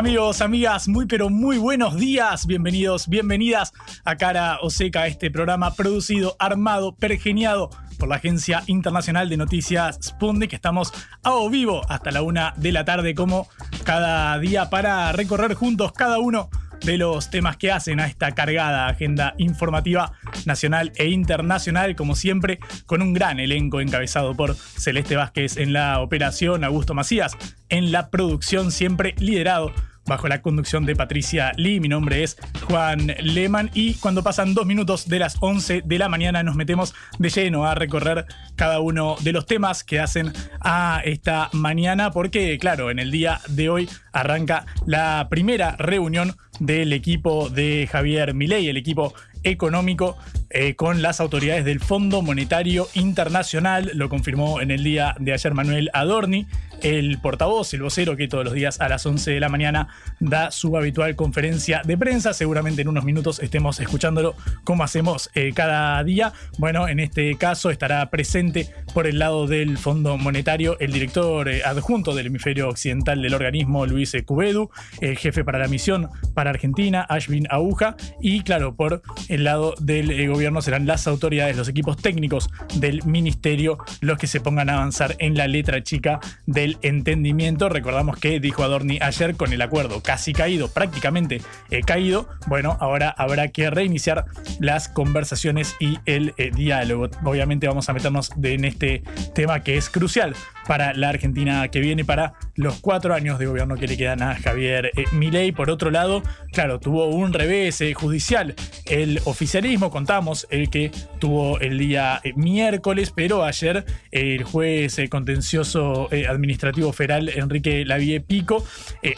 Amigos, amigas, muy pero muy buenos días. Bienvenidos, bienvenidas a Cara o Seca, este programa producido, armado, pergeniado por la Agencia Internacional de Noticias Sputnik. Estamos a o vivo hasta la una de la tarde, como cada día, para recorrer juntos cada uno de los temas que hacen a esta cargada agenda informativa nacional e internacional, como siempre, con un gran elenco encabezado por Celeste Vázquez en la operación, Augusto Macías en la producción, siempre liderado bajo la conducción de Patricia Lee. Mi nombre es Juan Lehmann y cuando pasan dos minutos de las 11 de la mañana nos metemos de lleno a recorrer cada uno de los temas que hacen a esta mañana porque, claro, en el día de hoy arranca la primera reunión del equipo de Javier Milei, el equipo económico eh, con las autoridades del Fondo Monetario Internacional. Lo confirmó en el día de ayer Manuel Adorni, el portavoz, el vocero que todos los días a las 11 de la mañana da su habitual conferencia de prensa. Seguramente en unos minutos estemos escuchándolo como hacemos eh, cada día. Bueno, en este caso estará presente por el lado del Fondo Monetario el director eh, adjunto del hemisferio occidental del organismo, Luis Cubedu, el jefe para la misión para Argentina, Ashwin Aguja, y claro, por el lado del eh, gobierno serán las autoridades, los equipos técnicos del ministerio los que se pongan a avanzar en la letra chica del entendimiento. Recordamos que dijo Adorni ayer con el acuerdo casi caído, prácticamente eh, caído. Bueno, ahora habrá que reiniciar las conversaciones y el eh, diálogo. Obviamente vamos a meternos en este tema que es crucial para la Argentina que viene, para los cuatro años de gobierno que le quedan a Javier Milei. Por otro lado, claro, tuvo un revés judicial el oficialismo, contamos el que tuvo el día eh, miércoles, pero ayer eh, el juez eh, contencioso administrativo federal Enrique Lavie Pico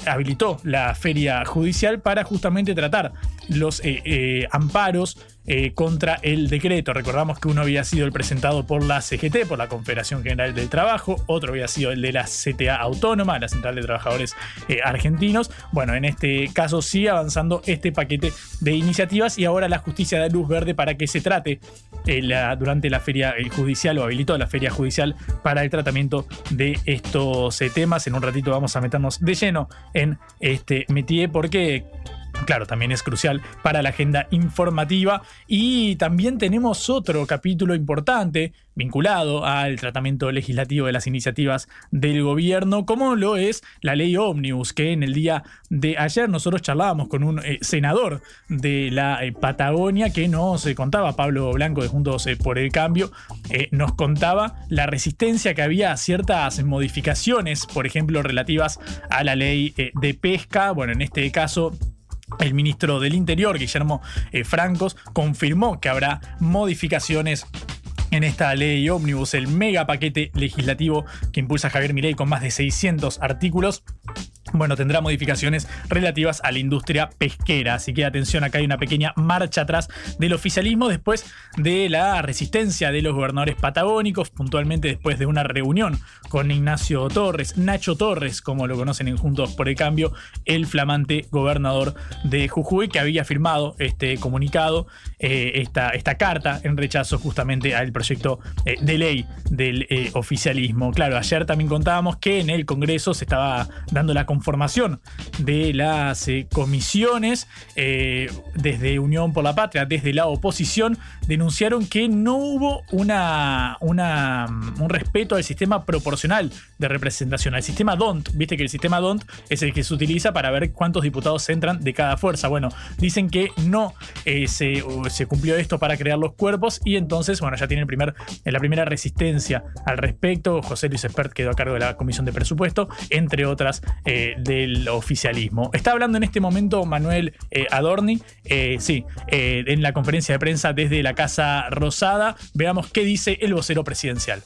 habilitó la feria judicial para justamente tratar los amparos eh, contra el decreto. Recordamos que uno había sido el presentado por la CGT, por la Confederación General del Trabajo, otro había sido el de la CTA Autónoma, la Central de Trabajadores eh, Argentinos. Bueno, en este caso sigue avanzando este paquete de iniciativas y ahora la justicia da luz verde para que se trate eh, durante la feria judicial o habilitó la feria judicial para el tratamiento de estos temas. En un ratito vamos a meternos de lleno en este métier porque claro, también es crucial para la agenda informativa. Y también tenemos otro capítulo importante vinculado al tratamiento legislativo de las iniciativas del gobierno, como lo es la ley Omnibus, que en el día de ayer nosotros charlábamos con un eh, senador de la eh, Patagonia que nos eh, contaba, Pablo Blanco de Juntos por el Cambio, nos contaba la resistencia que había a ciertas modificaciones, por ejemplo, relativas a la ley de pesca. Bueno, en este caso el ministro del Interior, Guillermo eh, Francos, confirmó que habrá modificaciones en esta ley ómnibus, el mega paquete legislativo que impulsa Javier Mirey con más de 600 artículos bueno, tendrá modificaciones relativas a la industria pesquera. Así que atención, acá hay una pequeña marcha atrás del oficialismo después de la resistencia de los gobernadores patagónicos, puntualmente después de una reunión con Ignacio Torres, Nacho Torres, como lo conocen en Juntos por el Cambio, el flamante gobernador de Jujuy, que había firmado este comunicado, eh, esta, esta, carta en rechazo justamente al proyecto eh, de ley del eh, oficialismo. Claro, ayer también contábamos que en el Congreso se estaba dando la conformación de las comisiones desde Unión por la Patria, desde la oposición, denunciaron que no hubo una, una, un respeto al sistema proporcional de representación, al sistema DONT. Viste que el sistema DONT es el que se utiliza para ver cuántos diputados entran de cada fuerza. Bueno, dicen que no se, se, cumplió esto para crear los cuerpos y entonces, bueno, ya tienen primer, la primera resistencia al respecto. José Luis Espert quedó a cargo de la Comisión de Presupuesto, entre otras eh, del oficialismo. Está hablando en este momento Manuel eh, Adorni, sí, en la conferencia de prensa desde la Casa Rosada. Veamos qué dice el vocero presidencial.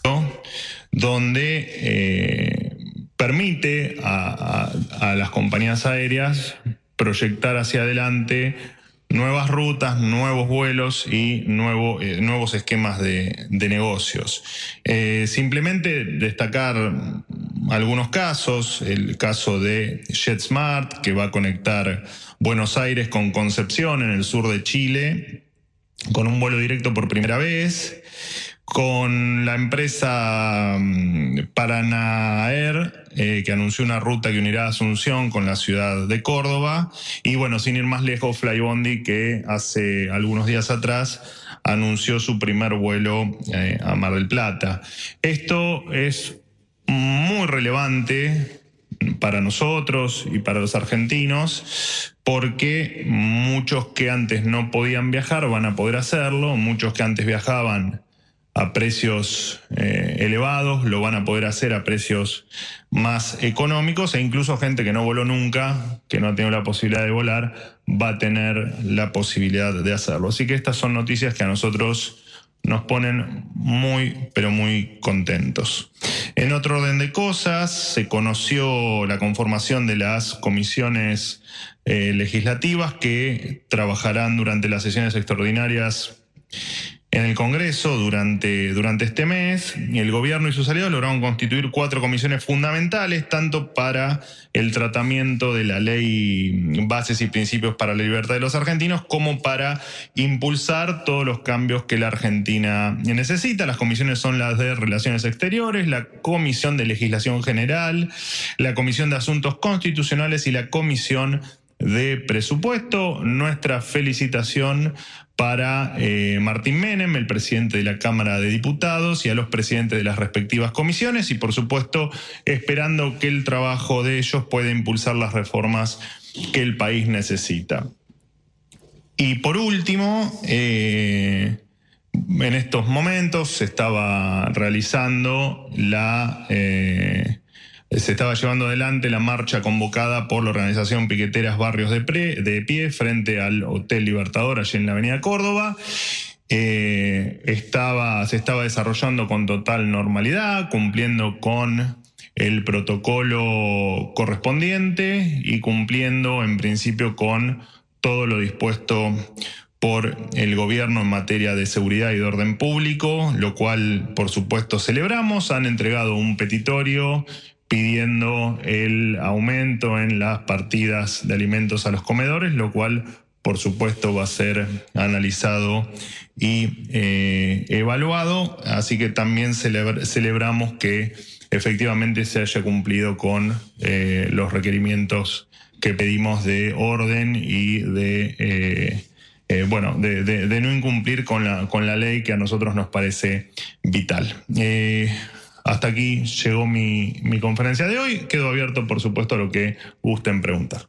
Donde permite a, las compañías aéreas proyectar hacia adelante nuevas rutas, nuevos vuelos y nuevo, eh, nuevos esquemas de, negocios. Eh, simplemente destacar algunos casos, el caso de JetSmart, que va a conectar Buenos Aires con Concepción en el sur de Chile, con un vuelo directo por primera vez con la empresa mm, Paranaer, eh, que anunció una ruta que unirá Asunción con la ciudad de Córdoba. Y bueno, sin ir más lejos, Flybondi, que hace algunos días atrás anunció su primer vuelo eh, a Mar del Plata. Esto es muy relevante para nosotros y para los argentinos, porque muchos que antes no podían viajar van a poder hacerlo, muchos que antes viajaban a precios eh, elevados, lo van a poder hacer a precios más económicos e incluso gente que no voló nunca, que no ha tenido la posibilidad de volar, va a tener la posibilidad de hacerlo. Así que estas son noticias que a nosotros nos ponen muy, pero muy contentos. En otro orden de cosas, se conoció la conformación de las comisiones eh, legislativas que trabajarán durante las sesiones extraordinarias en el Congreso durante, durante este mes. El gobierno y sus aliados lograron constituir cuatro comisiones fundamentales, tanto para el tratamiento de la ley Bases y Principios para la Libertad de los Argentinos, como para impulsar todos los cambios que la Argentina necesita. Las comisiones son las de Relaciones Exteriores, la Comisión de Legislación General, la Comisión de Asuntos Constitucionales y la Comisión de presupuesto. Nuestra felicitación para eh, Martín Menem, el presidente de la Cámara de Diputados, y a los presidentes de las respectivas comisiones, y por supuesto esperando que el trabajo de ellos pueda impulsar las reformas que el país necesita. Y por último, eh, en estos momentos se estaba realizando la... Eh, se estaba llevando adelante la marcha convocada por la organización Piqueteras Barrios de, de Pie frente al Hotel Libertador, allí en la Avenida Córdoba. Eh, estaba, se estaba desarrollando con total normalidad, cumpliendo con el protocolo correspondiente y cumpliendo en principio con todo lo dispuesto por el gobierno en materia de seguridad y de orden público, lo cual por supuesto celebramos. Han entregado un petitorio pidiendo el aumento en las partidas de alimentos a los comedores, lo cual por supuesto va a ser analizado y eh, evaluado, así que también celebramos que efectivamente se haya cumplido con eh, los requerimientos que pedimos de orden y de... Eh, bueno, de, no incumplir con la, con la ley que a nosotros nos parece vital. Hasta aquí llegó mi, conferencia de hoy. Quedo abierto, por supuesto, a lo que gusten preguntar.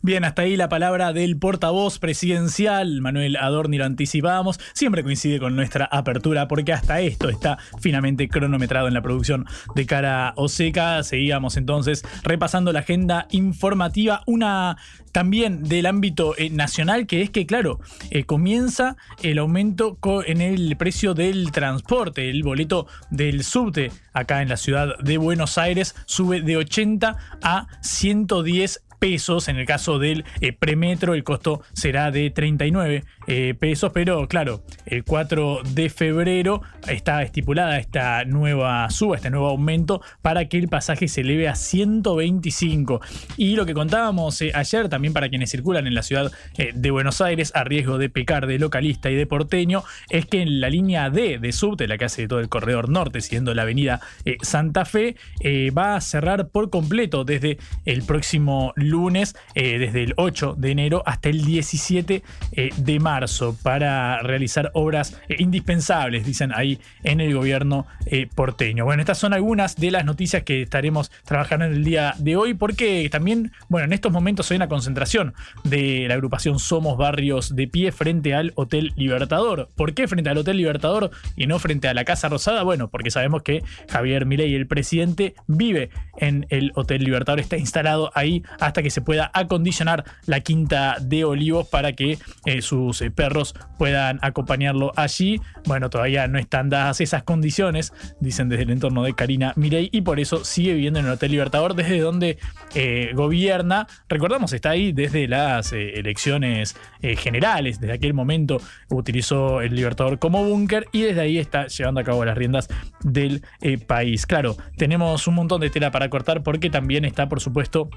Bien, hasta ahí la palabra del portavoz presidencial, Manuel Adorni, lo anticipábamos. Siempre coincide con nuestra apertura, porque hasta esto está finamente cronometrado en la producción de cara Oseca. Seguíamos entonces repasando la agenda informativa. Una también del ámbito eh, nacional, que es que, claro, eh, comienza el aumento en el precio del transporte. El boleto del subte acá en la ciudad de Buenos Aires sube de 80 a 110 pesos. En el caso del eh, premetro, el costo será de 39 eh, pesos, pero claro, el 4 de febrero está estipulada esta nueva suba, este nuevo aumento para que el pasaje se eleve a 125. Y lo que contábamos eh, ayer también para quienes circulan en la ciudad de Buenos Aires a riesgo de pecar de localista y de porteño es que en la línea D de subte, la que hace todo el corredor norte, siguiendo la avenida Santa Fe, va a cerrar por completo desde el próximo eh, desde el 8 de enero hasta el 17 eh, de marzo, para realizar obras eh, indispensables, dicen ahí en el gobierno porteño. Bueno, estas son algunas de las noticias que estaremos trabajando en el día de hoy, porque también, bueno, en estos momentos hay una concentración de la agrupación Somos Barrios de Pie frente al Hotel Libertador. ¿Por qué frente al Hotel Libertador y no frente a la Casa Rosada? Bueno, porque sabemos que Javier Milei, el presidente, vive en el Hotel Libertador, está instalado ahí hasta que se pueda acondicionar la quinta de olivos para que eh, sus eh, perros puedan acompañarlo allí. Bueno, todavía no están dadas esas condiciones, dicen desde el entorno de Karina Mirey, y por eso sigue viviendo en el Hotel Libertador, desde donde eh, gobierna. Recordamos, está ahí desde las elecciones generales, desde aquel momento utilizó el Libertador como búnker y desde ahí está llevando a cabo las riendas del país. Claro, tenemos un montón de tela para cortar porque también está, por supuesto,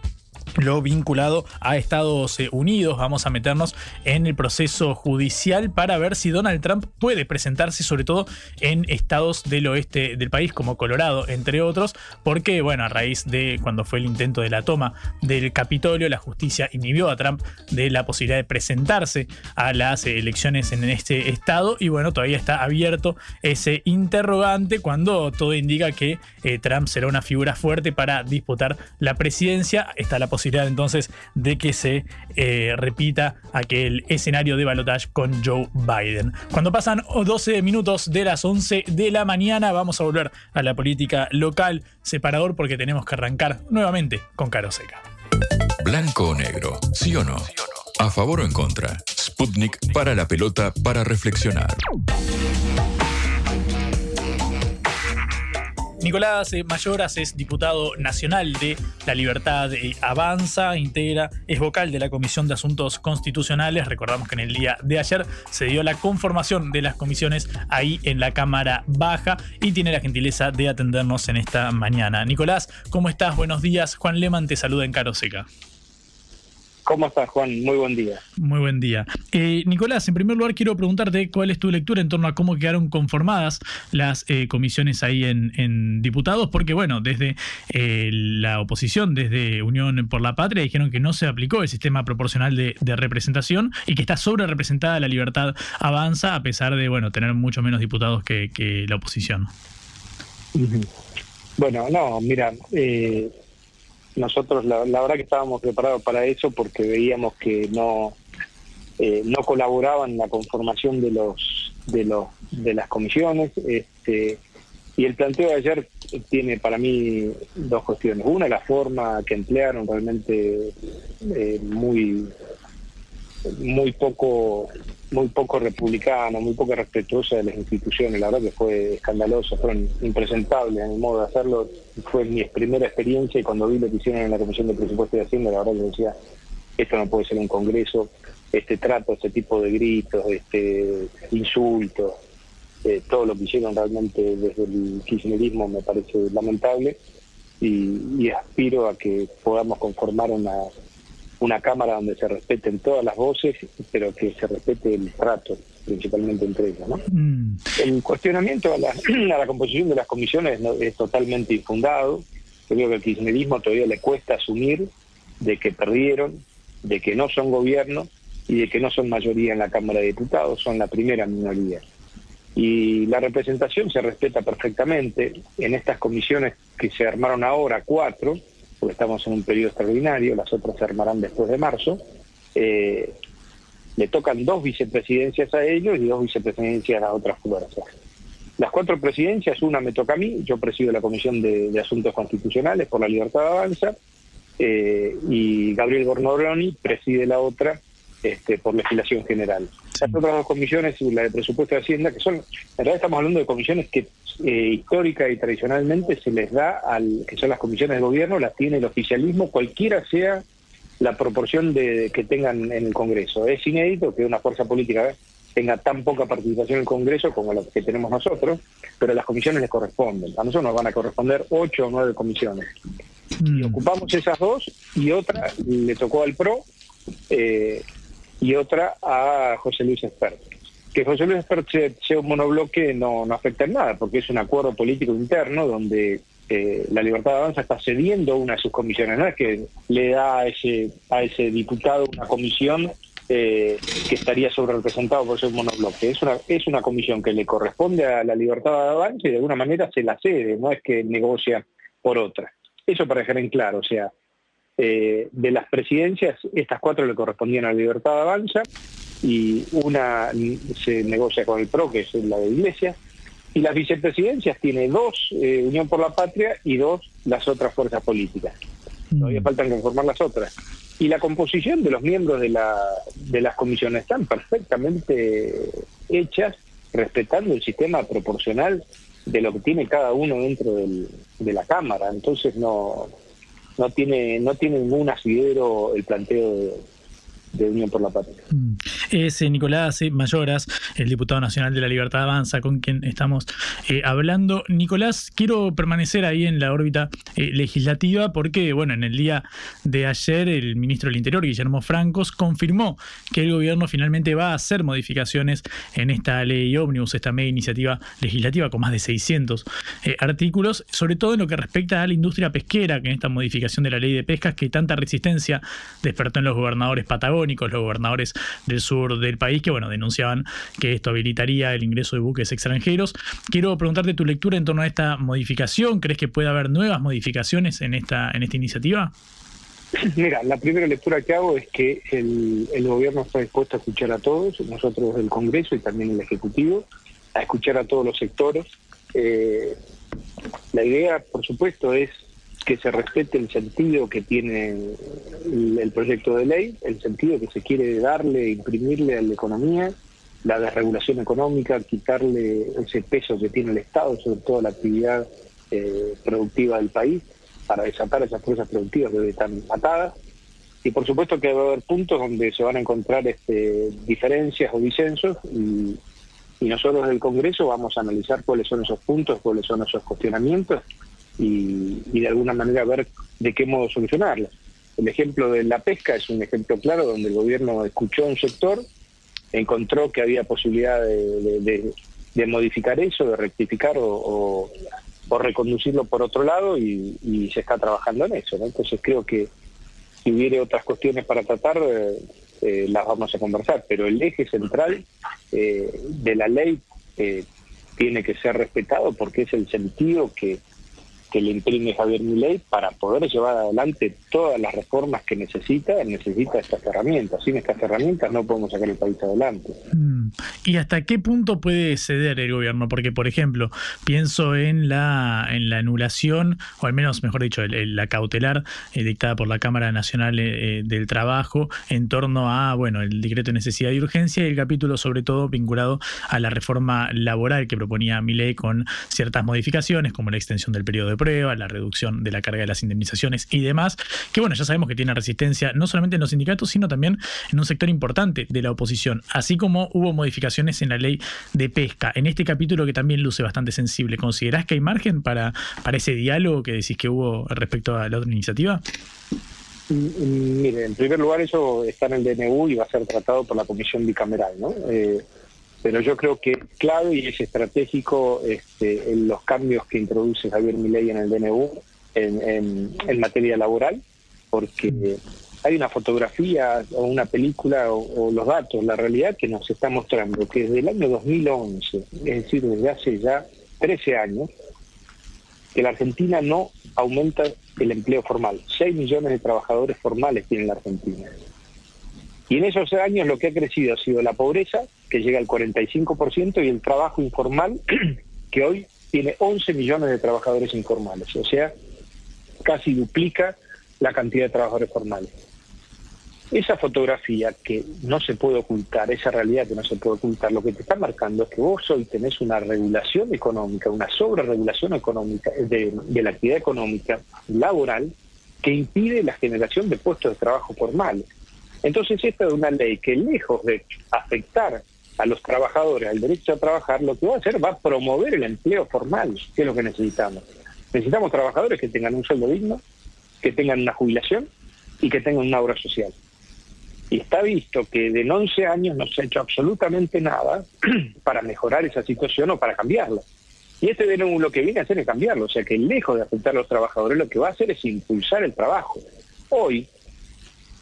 lo vinculado a Estados eh, Unidos. Vamos a meternos en el proceso judicial para ver si Donald Trump puede presentarse, sobre todo en estados del oeste del país, como Colorado, entre otros, porque, bueno, a raíz de cuando fue el intento de la toma del Capitolio, la justicia inhibió a Trump de la posibilidad de presentarse a las elecciones en este estado y, bueno, todavía está abierto ese interrogante cuando todo indica que eh, Trump será una figura fuerte para disputar la presidencia. Está la posibilidad entonces de que se eh, repita aquel escenario de balotage con Joe Biden. Cuando pasan 12 minutos de las 11 de la mañana, vamos a volver a la política local separador porque tenemos que arrancar nuevamente con Caro Seca. Blanco o negro, sí o no. A favor o en contra. Sputnik para la pelota para reflexionar. Nicolás eh, Mayoras es diputado nacional de La Libertad eh, Avanza, integra, es vocal de la Comisión de Asuntos Constitucionales. Recordamos que en el día de ayer se dio la conformación de las comisiones ahí en la Cámara Baja y tiene la gentileza de atendernos en esta mañana. Nicolás, ¿cómo estás? Buenos días. Juan Leman te saluda en Caroseca. ¿Cómo estás, Juan? Muy buen día. Muy buen día. Eh, Nicolás, en primer lugar quiero preguntarte cuál es tu lectura en torno a cómo quedaron conformadas las eh, comisiones ahí en, diputados, porque bueno, desde eh, la oposición, desde Unión por la Patria, dijeron que no se aplicó el sistema proporcional de, representación y que está sobre representada la libertad avanza, a pesar de bueno tener mucho menos diputados que, que la oposición. Bueno, no, mira, nosotros la, verdad que estábamos preparados para eso porque veíamos que no eh, no colaboraban en la conformación de los de los de las comisiones este y el planteo de ayer tiene para mí dos cuestiones. Una la forma que emplearon realmente eh, muy muy poco muy poco republicana, muy poco respetuosa de las instituciones. La verdad que fue escandaloso, fueron impresentables en el modo de hacerlo. Fue mi primera experiencia y cuando vi lo que hicieron en la Comisión de Presupuesto de Hacienda, la verdad que decía, esto no puede ser un congreso, este trato, este tipo de gritos, este insultos, eh, todo lo que hicieron realmente desde el kirchnerismo me parece lamentable y aspiro a que podamos conformar una una Cámara donde se respeten todas las voces, pero que se respete el trato, principalmente entre ellas. ¿no? Mm. El cuestionamiento a la, a la, composición de las comisiones es totalmente infundado. Creo que al kirchnerismo todavía le cuesta asumir de que perdieron, de que no son gobierno y de que no son mayoría en la Cámara de Diputados, son la primera minoría. Y la representación se respeta perfectamente. En estas comisiones que se armaron ahora, cuatro, porque estamos en un periodo extraordinario, las otras se armarán después de marzo, eh, le tocan dos vicepresidencias a ellos y dos vicepresidencias a otras fuerzas. Las cuatro presidencias, una me toca a mí, yo presido la Comisión de, Asuntos Constitucionales por la Libertad de Avanza, eh, y Gabriel Gornoroni preside la otra este, por legislación general. Las otras dos comisiones, la de presupuesto de Hacienda, que son, en realidad estamos hablando de comisiones que eh, histórica y tradicionalmente se les da al que son las comisiones de gobierno, las tiene el oficialismo, cualquiera sea la proporción de que tengan en el Congreso. Es inédito que una fuerza política tenga tan poca participación en el Congreso como la que tenemos nosotros, pero las comisiones les corresponden. A nosotros nos van a corresponder ocho o nueve comisiones. Y ocupamos esas dos y otra le tocó al PRO eh, y otra a José Luis Espert. Que José Luis Espert sea, un monobloque no, no afecta en nada, porque es un acuerdo político interno donde eh, la Libertad de Avanza está cediendo una de sus comisiones, no es que le da a ese, diputado una comisión eh, que estaría sobre representado por ser monobloque. Es una, es una comisión que le corresponde a la libertad de avance y de alguna manera se la cede, no es que negocia por otra. Eso para dejar en claro, o sea, eh, de las presidencias, estas cuatro le correspondían a la libertad de avanza y una se negocia con el PRO, que es la de Iglesia, y las vicepresidencias tiene dos, eh, Unión por la Patria, y dos, las otras fuerzas políticas. Todavía mm. faltan conformar las otras y la composición de los miembros de, la, de las comisiones están perfectamente hechas respetando el sistema proporcional de lo que tiene cada uno dentro del, de la Cámara. Entonces no, no, tiene, no tiene ningún asidero el planteo de, de Unión por la Patria. Mm. Es eh, Nicolás Mayoras, el diputado nacional de la Libertad Avanza, con quien estamos eh, hablando. Nicolás, quiero permanecer ahí en la órbita eh, legislativa porque, bueno, en el día de ayer el ministro del Interior, Guillermo Francos, confirmó que el gobierno finalmente va a hacer modificaciones en esta ley ómnibus, esta media iniciativa legislativa con más de 600 artículos, sobre todo en lo que respecta a la industria pesquera, que en esta modificación de la ley de pescas que tanta resistencia despertó en los gobernadores patagónicos los gobernadores del sur del país, que bueno, denunciaban que esto habilitaría el ingreso de buques extranjeros. Quiero preguntarte tu lectura en torno a esta modificación. ¿Crees que puede haber nuevas modificaciones en esta, en esta iniciativa? Mira, la primera lectura que hago es que el, gobierno está dispuesto a escuchar a todos, nosotros el Congreso y también el Ejecutivo, a escuchar a todos los sectores. Eh, la idea, por supuesto, es que se respete el sentido que tiene el, proyecto de ley, el sentido que se quiere darle, imprimirle a la economía, la desregulación económica, quitarle ese peso que tiene el Estado sobre toda la actividad eh, productiva del país para desatar esas fuerzas productivas que están atadas. Y por supuesto que va a haber puntos donde se van a encontrar este, diferencias o disensos y, y nosotros del Congreso vamos a analizar cuáles son esos puntos, cuáles son esos cuestionamientos y, de alguna manera ver de qué modo solucionarla. El ejemplo de la pesca es un ejemplo claro donde el gobierno escuchó a un sector, encontró que había posibilidad de, modificar eso, de rectificar o, reconducirlo por otro lado y, se está trabajando en eso. Entonces creo que si hubiera otras cuestiones para tratar, eh, eh, las vamos a conversar, pero el eje central eh, de la ley tiene que ser respetado porque es el sentido que, que le imprime Javier Milei para poder llevar adelante todas las reformas que necesita, necesita estas herramientas. Sin estas herramientas no podemos sacar el país adelante. Mm. ¿Y hasta qué punto puede ceder el gobierno? Porque, por ejemplo, pienso en la, en la anulación, o al menos, mejor dicho, la cautelar eh, dictada por la Cámara Nacional eh, eh, del Trabajo en torno a, bueno, el decreto de necesidad y urgencia y el capítulo sobre todo vinculado a la reforma laboral que proponía Milei con ciertas modificaciones, como la extensión del periodo de prueba, la reducción de la carga de las indemnizaciones y demás, que bueno, ya sabemos que tiene resistencia no solamente en los sindicatos, sino también en un sector importante de la oposición, así como hubo modificaciones en la ley de pesca. En este capítulo que también luce bastante sensible, ¿considerás que hay margen para, para ese diálogo que decís que hubo respecto a la otra iniciativa? Mm, mm, mire, en primer lugar eso está en el DNU y va a ser tratado por la comisión bicameral, ¿no? Eh, pero yo creo que es clave y es estratégico este, los cambios que introduce Javier Milei en el DNU en, materia laboral, porque hay una fotografía o una película o, los datos, la realidad que nos está mostrando que desde el año 2011, es decir, desde hace ya 13 años, que la Argentina no aumenta el empleo formal. 6 millones de trabajadores formales tiene la Argentina. Y en esos años lo que ha crecido ha sido la pobreza, que llega al 45%, y el trabajo informal, que hoy tiene 11 millones de trabajadores informales, o sea, casi duplica la cantidad de trabajadores formales. Esa fotografía que no se puede ocultar, esa realidad que no se puede ocultar, lo que te está marcando es que vos hoy tenés una regulación económica, una sobreregulación económica de, de la actividad económica laboral que impide la generación de puestos de trabajo formales. Entonces, esta es una ley que lejos de afectar a los trabajadores al derecho a trabajar, lo que va a hacer va a promover el empleo formal, que es lo que necesitamos. Necesitamos trabajadores que tengan un sueldo digno, que tengan una jubilación y que tengan una obra social. Y está visto que en 11 años no se ha hecho absolutamente nada para mejorar esa situación o para cambiarla. Y este de nuevo lo que viene a hacer es cambiarlo, o sea que lejos de afectar a los trabajadores, lo que va a hacer es impulsar el trabajo. Hoy,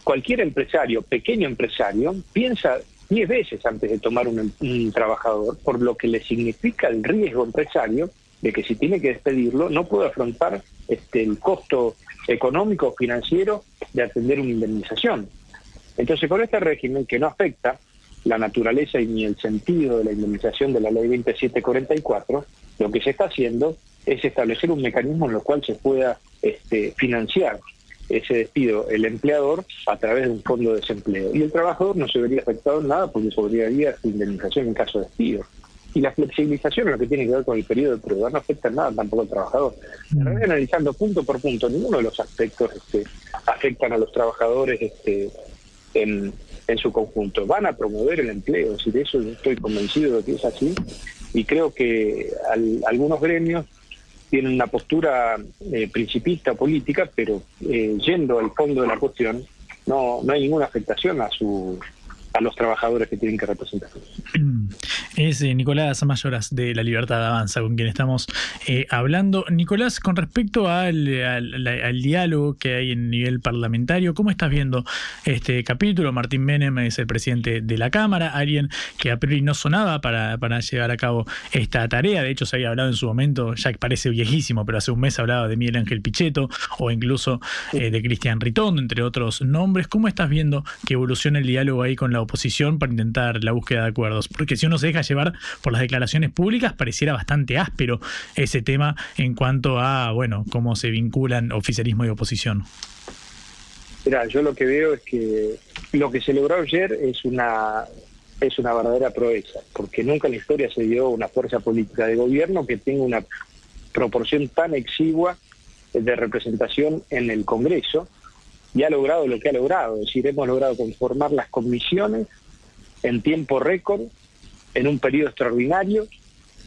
cualquier empresario, pequeño empresario, piensa 10 veces antes de tomar un, trabajador, por lo que le significa el riesgo empresario de que si tiene que despedirlo, no puede afrontar este, el costo económico o financiero de atender una indemnización. Entonces, con este régimen que no afecta la naturaleza y ni el sentido de la indemnización de la ley 2744, lo que se está haciendo es establecer un mecanismo en el cual se pueda este, financiar ese despido el empleador a través de un fondo de desempleo. Y el trabajador no se vería afectado en nada porque sobraría su indemnización en caso de despido. Y la flexibilización en lo que tiene que ver con el periodo de prueba no afecta en nada tampoco al trabajador. Mm. analizando punto por punto, ninguno de los aspectos este, afectan a los trabajadores este, en, en su conjunto. Van a promover el empleo, es de eso estoy convencido de que es así. Y creo que algunos gremios tienen una postura eh, principista política, pero eh, yendo al fondo de la cuestión, no, no hay ninguna afectación a su a los trabajadores que tienen que representar. Es eh, Nicolás Mayoras de La Libertad Avanza con quien estamos eh, hablando. Nicolás, con respecto al, diálogo que hay en nivel parlamentario, ¿cómo estás viendo este capítulo? Martín Menem es el presidente de la Cámara, alguien que a priori no sonaba para, llevar a cabo esta tarea. De hecho, se había hablado en su momento, ya que parece viejísimo, pero hace un mes hablaba de Miguel Ángel Pichetto o incluso eh, de Cristian Ritondo, entre otros nombres. ¿Cómo estás viendo que evoluciona el diálogo ahí con la oposición para intentar la búsqueda de acuerdos. Porque si uno se deja llevar por las declaraciones públicas, pareciera bastante áspero ese tema en cuanto a, bueno, cómo se vinculan oficialismo y oposición. Mira, yo lo que veo es que lo que se logró ayer es una es una verdadera proeza, porque nunca en la historia se dio una fuerza política de gobierno que tenga una proporción tan exigua de representación en el Congreso y ha logrado lo que ha logrado, es decir, hemos logrado conformar las comisiones en tiempo récord, en un periodo extraordinario,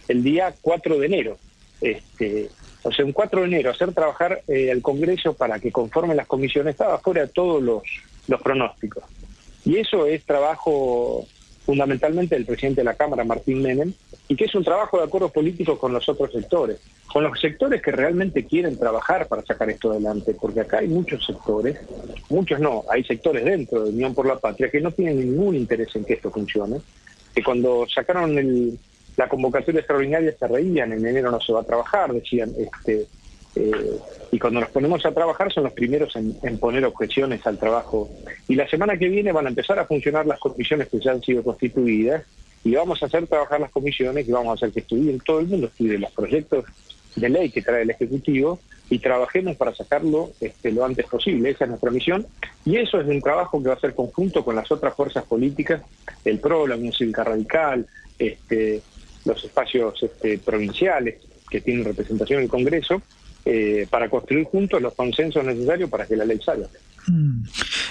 el día 4 de enero. Este, o sea, un 4 de enero, hacer trabajar eh, al Congreso para que conformen las comisiones estaba fuera de todos los, los pronósticos. Y eso es trabajo fundamentalmente del presidente de la Cámara, Martín Menem, y que es un trabajo de acuerdo político con los otros sectores, con los sectores que realmente quieren trabajar para sacar esto adelante, porque acá hay muchos sectores, muchos no, hay sectores dentro de Unión por la Patria que no tienen ningún interés en que esto funcione, que cuando sacaron la convocatoria extraordinaria se reían, en enero no se va a trabajar, decían, este, eh, y cuando nos ponemos a trabajar son los primeros en, poner objeciones al trabajo. Y la semana que viene van a empezar a funcionar las comisiones que ya han sido constituidas y vamos a hacer trabajar las comisiones y vamos a hacer que estudien, todo el mundo estudie los proyectos de ley que trae el Ejecutivo y trabajemos para sacarlo este, lo antes posible. Esa es nuestra misión y eso es un trabajo que va a ser conjunto con las otras fuerzas políticas, el PRO, la Unión Cívica Radical, este, los espacios este, provinciales que tienen representación en el Congreso eh, para construir juntos los consensos necesarios para que la ley salga. Mm.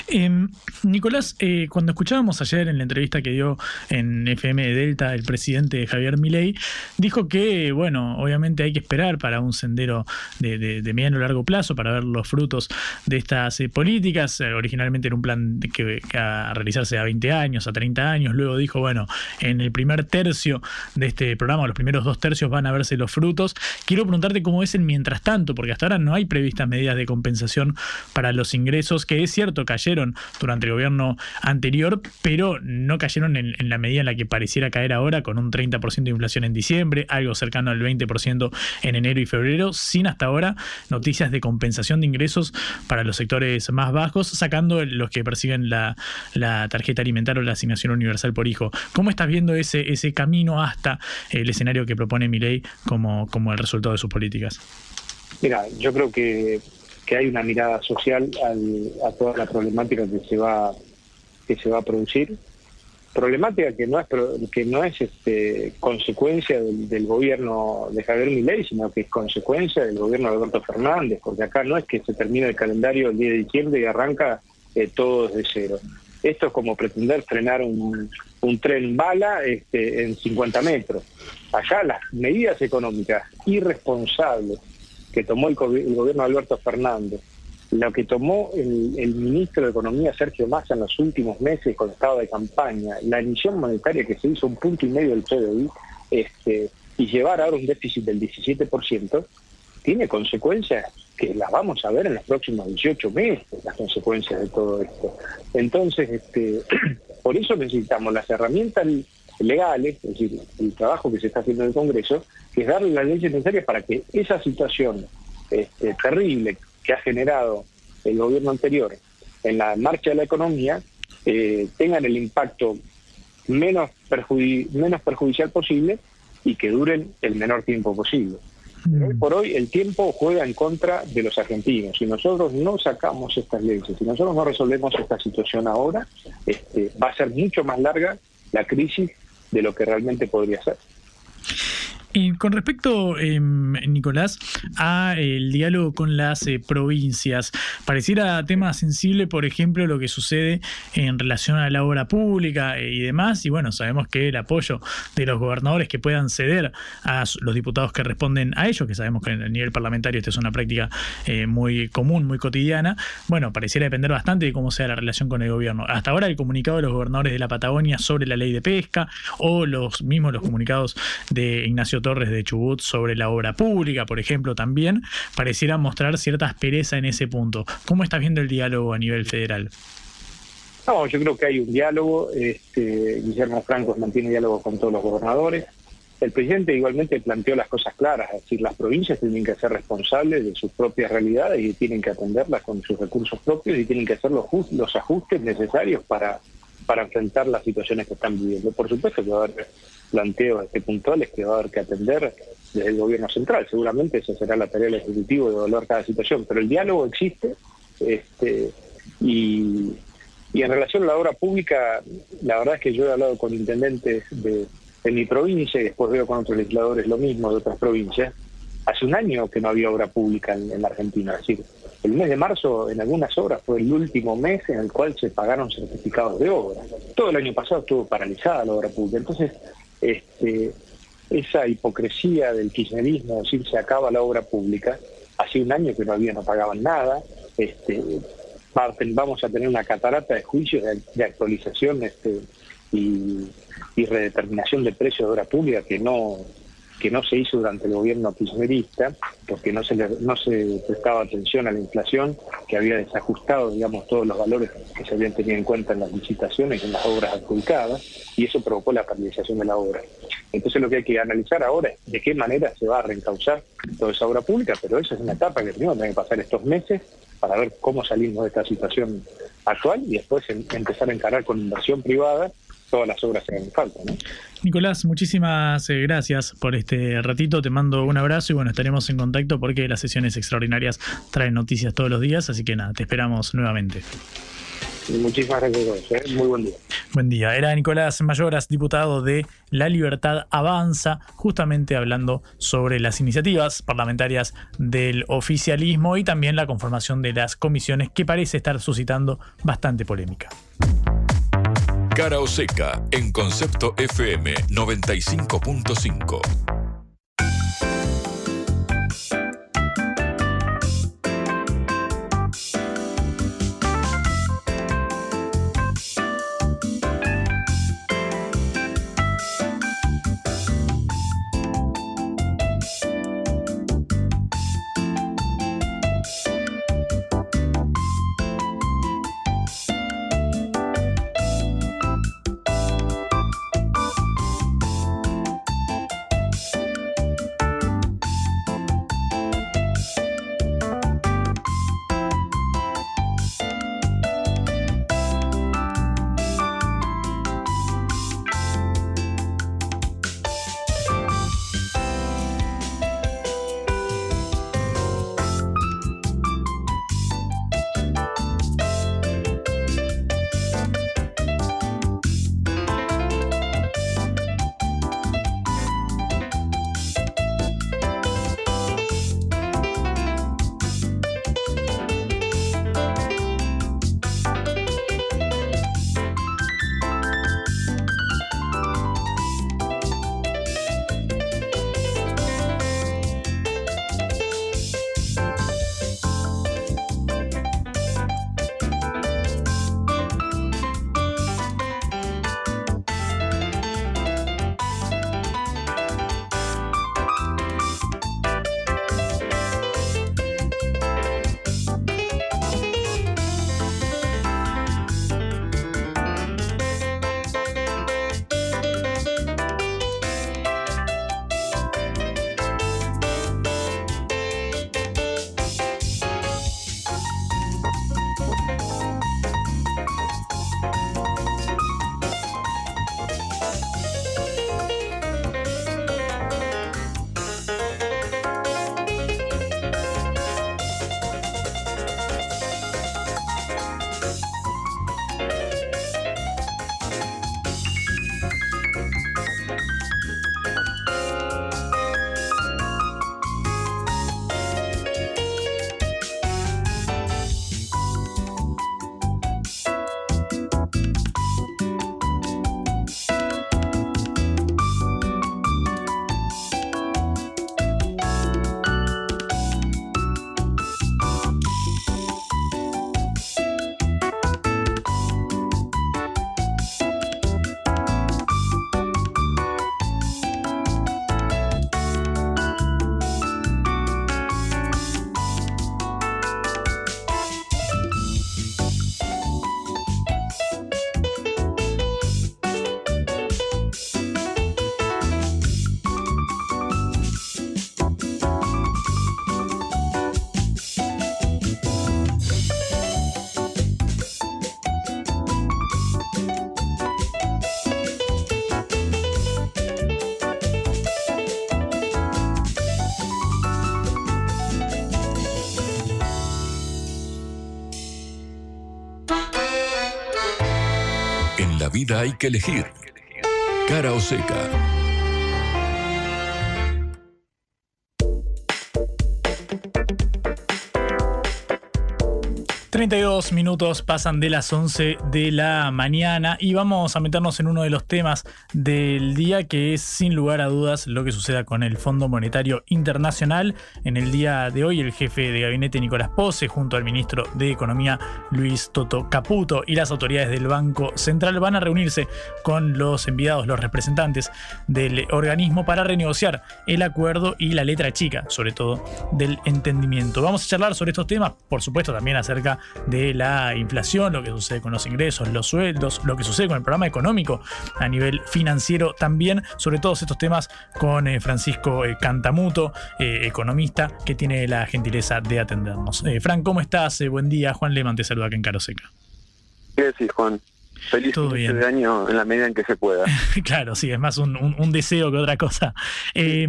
Em, Nicolás, eh, cuando escuchábamos ayer en la entrevista que dio en FM Delta el presidente Javier Milei, dijo que, bueno, obviamente hay que esperar para un sendero de, de, mediano o largo plazo para ver los frutos de estas eh, políticas. Eh, originalmente era un plan que, a realizarse a 20 años, a 30 años. Luego dijo, bueno, en el primer tercio de este programa, los primeros dos tercios van a verse los frutos. Quiero preguntarte cómo es el mientras tanto, porque hasta ahora no hay previstas medidas de compensación para los ingresos que es cierto cayeron durante el gobierno anterior, pero no cayeron en, la medida en la que pareciera caer ahora, con un 30% de inflación en diciembre, algo cercano al 20% en enero y febrero, sin hasta ahora noticias de compensación de ingresos para los sectores más bajos, sacando los que perciben la, tarjeta alimentaria o la asignación universal por hijo. ¿Cómo estás viendo ese, ese camino hasta el escenario que propone mi ley como, como el resultado de sus políticas? Mira, yo creo que que hay una mirada social a toda la problemática que se va que se va a producir problemática que no es que no es este, consecuencia del, gobierno de Javier Milei, sino que es consecuencia del gobierno de Alberto Fernández, porque acá no es que se termine el calendario el 10 de diciembre y arranca eh, todo desde cero. Esto es como pretender frenar un, tren bala este, en 50 metros. Allá las medidas económicas irresponsables que tomó el, el gobierno de Alberto Fernández lo que tomó el, ministro de Economía, Sergio Massa, en los últimos meses con estado de campaña, la emisión monetaria que se hizo un punto y medio del PDI, este, y llevar ahora un déficit del 17%, tiene consecuencias que las vamos a ver en los próximos 18 meses, las consecuencias de todo esto. Entonces, este, por eso necesitamos las herramientas legales, es decir, el trabajo que se está haciendo en el Congreso, que es darle las leyes necesarias para que esa situación este, terrible que ha generado el gobierno anterior en la marcha de la economía eh, tengan el impacto menos, menos perjudicial posible y que duren el menor tiempo posible. hoy por hoy el tiempo juega en contra de los argentinos. Si nosotros no sacamos estas leyes, si nosotros no resolvemos esta situación ahora, este, va a ser mucho más larga la crisis de lo que realmente podría ser. Y con respecto, em, Nicolás, a el diálogo con las eh, provincias, pareciera tema sensible, por ejemplo, lo que sucede en relación a la obra pública eh, y demás. Y bueno, sabemos que el apoyo de los gobernadores que puedan ceder a los diputados que responden a ellos, que sabemos que el nivel parlamentario esta es una práctica eh, muy común, muy cotidiana, bueno, pareciera depender bastante de cómo sea la relación con el gobierno. Hasta ahora el comunicado de los gobernadores de la Patagonia sobre la ley de pesca o los mismos los comunicados de Ignacio Torres de Chubut sobre la obra pública, por ejemplo, también, pareciera mostrar cierta aspereza en ese punto. ¿Cómo estás viendo el diálogo a nivel federal? No, yo creo que hay un diálogo. Este, Guillermo Franco mantiene diálogo con todos los gobernadores. El presidente igualmente planteó las cosas claras, es decir, las provincias tienen que ser responsables de sus propias realidades y tienen que atenderlas con sus recursos propios y tienen que hacer los ajustes necesarios para, para enfrentar las situaciones que están viviendo. Por supuesto que va a haber planteos este, puntuales que va a haber que atender desde el gobierno central. Seguramente esa será la tarea del Ejecutivo de evaluar cada situación, pero el diálogo existe este, y, en relación a la obra pública, la verdad es que yo he hablado con intendentes de, mi provincia y después veo con otros legisladores lo mismo de otras provincias. Hace un año que no había obra pública en, en la Argentina, es decir, el mes de marzo en algunas obras fue el último mes en el cual se pagaron certificados de obra. Todo el año pasado estuvo paralizada la obra pública. Entonces, este, esa hipocresía del kirchnerismo, decir se acaba la obra pública, hace un año que no había, no pagaban nada, este, vamos a tener una catarata de juicios de, actualización este, y, y, redeterminación de precios de obra pública que no que no se hizo durante el gobierno kirchnerista, porque no se, no se prestaba atención a la inflación, que había desajustado, digamos, todos los valores que se habían tenido en cuenta en las licitaciones en las obras adjudicadas, y eso provocó la paralización de la obra. Entonces lo que hay que analizar ahora es de qué manera se va a reencauzar toda esa obra pública, pero esa es una etapa que primero tiene que pasar estos meses para ver cómo salimos de esta situación actual y después empezar a encarar con inversión privada todas las obras que falta. Nicolás, muchísimas eh, gracias por este ratito. Te mando un abrazo y bueno, estaremos en contacto porque las sesiones extraordinarias traen noticias todos los días, así que nada, te esperamos nuevamente. Muchísimas gracias, ¿eh? muy buen día. Buen día. Era Nicolás Mayoras, diputado de La Libertad Avanza, justamente hablando sobre las iniciativas parlamentarias del oficialismo y también la conformación de las comisiones que parece estar suscitando bastante polémica. Cara o seca en Concepto FM 95.5. hay que elegir. Cara o seca. 32 minutos pasan de las 11 de la mañana y vamos a meternos en uno de los temas del día que es sin lugar a dudas lo que suceda con el Fondo Monetario Internacional. En el día de hoy el jefe de gabinete Nicolás Pose junto al ministro de Economía Luis Toto Caputo y las autoridades del Banco Central van a reunirse con los enviados, los representantes del organismo para renegociar el acuerdo y la letra chica, sobre todo del entendimiento. Vamos a charlar sobre estos temas, por supuesto también acerca de la inflación, lo que sucede con los ingresos, los sueldos, lo que sucede con el programa económico a nivel financiero también, sobre todos estos temas con eh, Francisco eh, Cantamuto, eh, economista, que tiene la gentileza de atendernos. Fran, ¿cómo estás? buen día. Juan Leman te saluda acá en Caroseca. ¿Qué decís, Juan? Feliz Todo de año en la medida en que se pueda. claro, sí, es más un, deseo que otra cosa. Eh,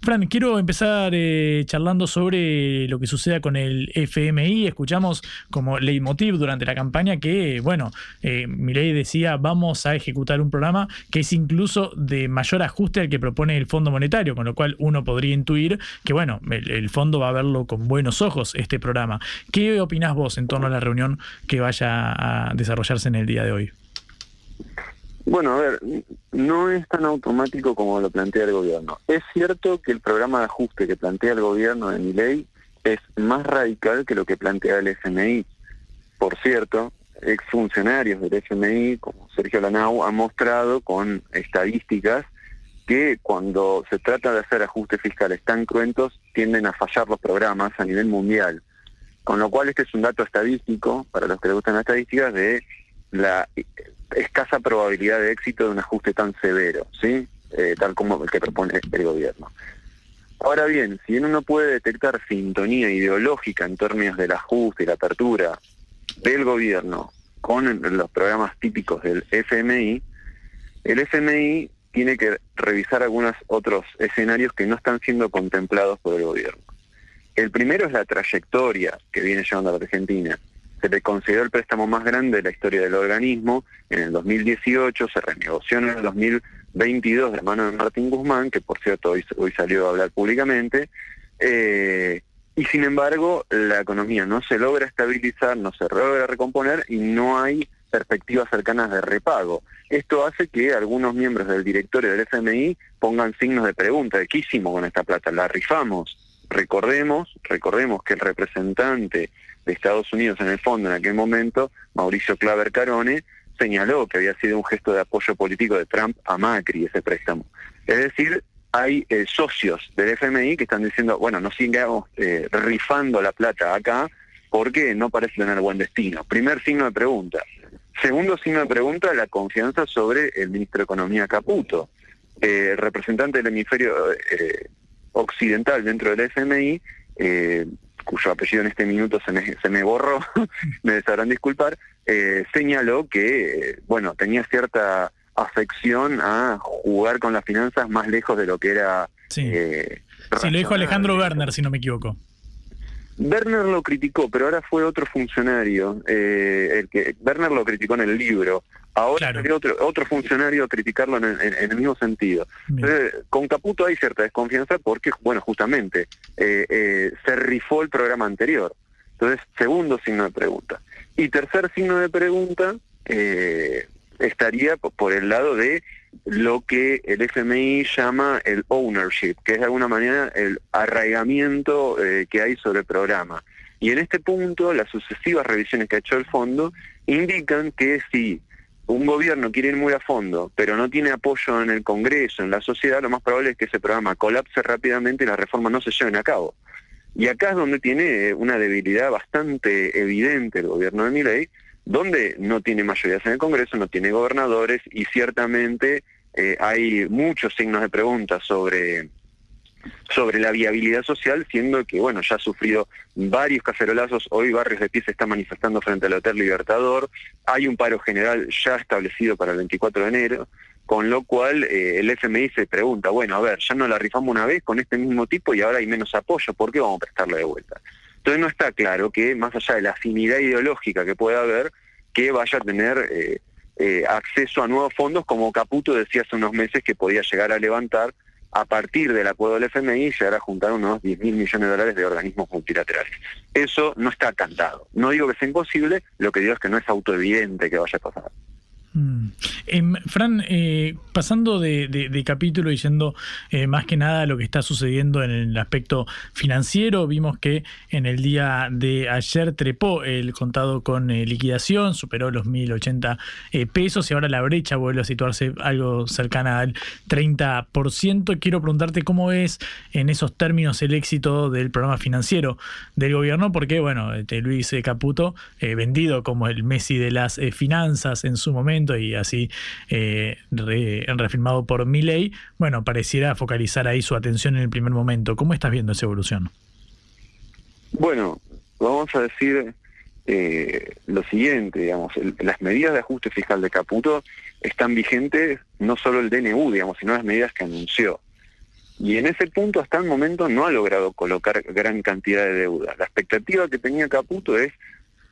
Fran, quiero empezar eh, charlando sobre lo que suceda con el FMI. Escuchamos como leitmotiv durante la campaña que, bueno, eh, Milei decía vamos a ejecutar un programa que es incluso de mayor ajuste al que propone el Fondo Monetario, con lo cual uno podría intuir que, bueno, el, el fondo va a verlo con buenos ojos este programa. ¿Qué opinás vos en torno a la reunión que vaya a desarrollarse en el día de hoy? Bueno, a ver, no es tan automático como lo plantea el gobierno. Es cierto que el programa de ajuste que plantea el gobierno de mi ley es más radical que lo que plantea el FMI. Por cierto, exfuncionarios del FMI, como Sergio Lanau, han mostrado con estadísticas que cuando se trata de hacer ajustes fiscales tan cruentos, tienden a fallar los programas a nivel mundial. Con lo cual este es un dato estadístico, para los que les gustan las estadísticas, de la escasa probabilidad de éxito de un ajuste tan severo, ¿sí? Eh, tal como el que propone el gobierno. Ahora bien, si uno no puede detectar sintonía ideológica en términos del ajuste y la apertura del gobierno con los programas típicos del FMI, el FMI tiene que revisar algunos otros escenarios que no están siendo contemplados por el gobierno. El primero es la trayectoria que viene llevando a la Argentina se le consideró el préstamo más grande de la historia del organismo. En el 2018 se renegoció en el 2022 de la mano de Martín Guzmán, que por cierto hoy, hoy salió a hablar públicamente. Eh, y sin embargo, la economía no se logra estabilizar, no se logra recomponer y no hay perspectivas cercanas de repago. Esto hace que algunos miembros del directorio del FMI pongan signos de pregunta, ¿qué hicimos con esta plata? ¿La rifamos? Recordemos, recordemos que el representante de Estados Unidos en el fondo en aquel momento, Mauricio Claver Carone, señaló que había sido un gesto de apoyo político de Trump a Macri ese préstamo. Es decir, hay eh, socios del FMI que están diciendo, bueno, no sigamos eh, rifando la plata acá porque no parece tener buen destino. Primer signo de pregunta. Segundo signo de pregunta, la confianza sobre el ministro de Economía Caputo. Eh, el representante del hemisferio occidental dentro del FMI cuyo apellido en este minuto se me, se me borró, me sabrán disculpar, eh, señaló que, bueno, tenía cierta afección a jugar con las finanzas más lejos de lo que era... Sí, eh, sí lo dijo Alejandro Werner, si no me equivoco. Werner lo criticó, pero ahora fue otro funcionario, eh, el que Werner lo criticó en el libro, ahora claro. otro, otro funcionario a criticarlo en, el mismo sentido. con Caputo hay cierta desconfianza porque, bueno, justamente eh, eh, se rifó el programa anterior. Entonces, segundo signo de pregunta. Y tercer signo de pregunta estaría por el lado de lo que el FMI llama el ownership, que es de alguna manera el arraigamiento eh, que hay sobre el programa. Y en este punto, las sucesivas revisiones que ha hecho el fondo indican que si un gobierno quiere ir muy a fondo, pero no tiene apoyo en el Congreso, en la sociedad, lo más probable es que ese programa colapse rápidamente y las reformas no se lleven a cabo. Y acá es donde tiene una debilidad bastante evidente el gobierno de Milei, donde no tiene mayorías en el Congreso, no tiene gobernadores y ciertamente eh, hay muchos signos de pregunta sobre, sobre la viabilidad social, siendo que bueno ya ha sufrido varios cacerolazos, hoy Barrios de Pie se está manifestando frente al Hotel Libertador, hay un paro general ya establecido para el 24 de enero, con lo cual eh, el FMI se pregunta, bueno, a ver, ya no la rifamos una vez con este mismo tipo y ahora hay menos apoyo, ¿por qué vamos a prestarle de vuelta? Entonces no está claro que, más allá de la afinidad ideológica que pueda haber, que vaya a tener eh, eh, acceso a nuevos fondos, como Caputo decía hace unos meses que podía llegar a levantar a partir del acuerdo del FMI llegar a juntar unos 10 mil millones de dólares de organismos multilaterales. Eso no está cantado. No digo que sea imposible, lo que digo es que no es autoevidente que vaya a pasar. Mm. Em, Fran, eh, pasando de, capítulo y yendo eh, más que nada a lo que está sucediendo en el aspecto financiero, vimos que en el día de ayer trepó el contado con eh, liquidación, superó los 1.080 pesos y ahora la brecha vuelve a situarse algo cercana al 30%. Quiero preguntarte cómo es en esos términos el éxito del programa financiero del gobierno, porque bueno, este, Luis Caputo, vendido como el Messi de las finanzas en su momento, y así eh, reafirmado por Milley, bueno, pareciera focalizar ahí su atención en el primer momento. ¿Cómo estás viendo esa evolución? Bueno, vamos a decir eh, lo siguiente, digamos, las medidas de ajuste fiscal de Caputo están vigentes no solo el DNU, digamos, sino las medidas que anunció. Y en ese punto, hasta el momento, no ha logrado colocar gran cantidad de deuda. La expectativa que tenía Caputo es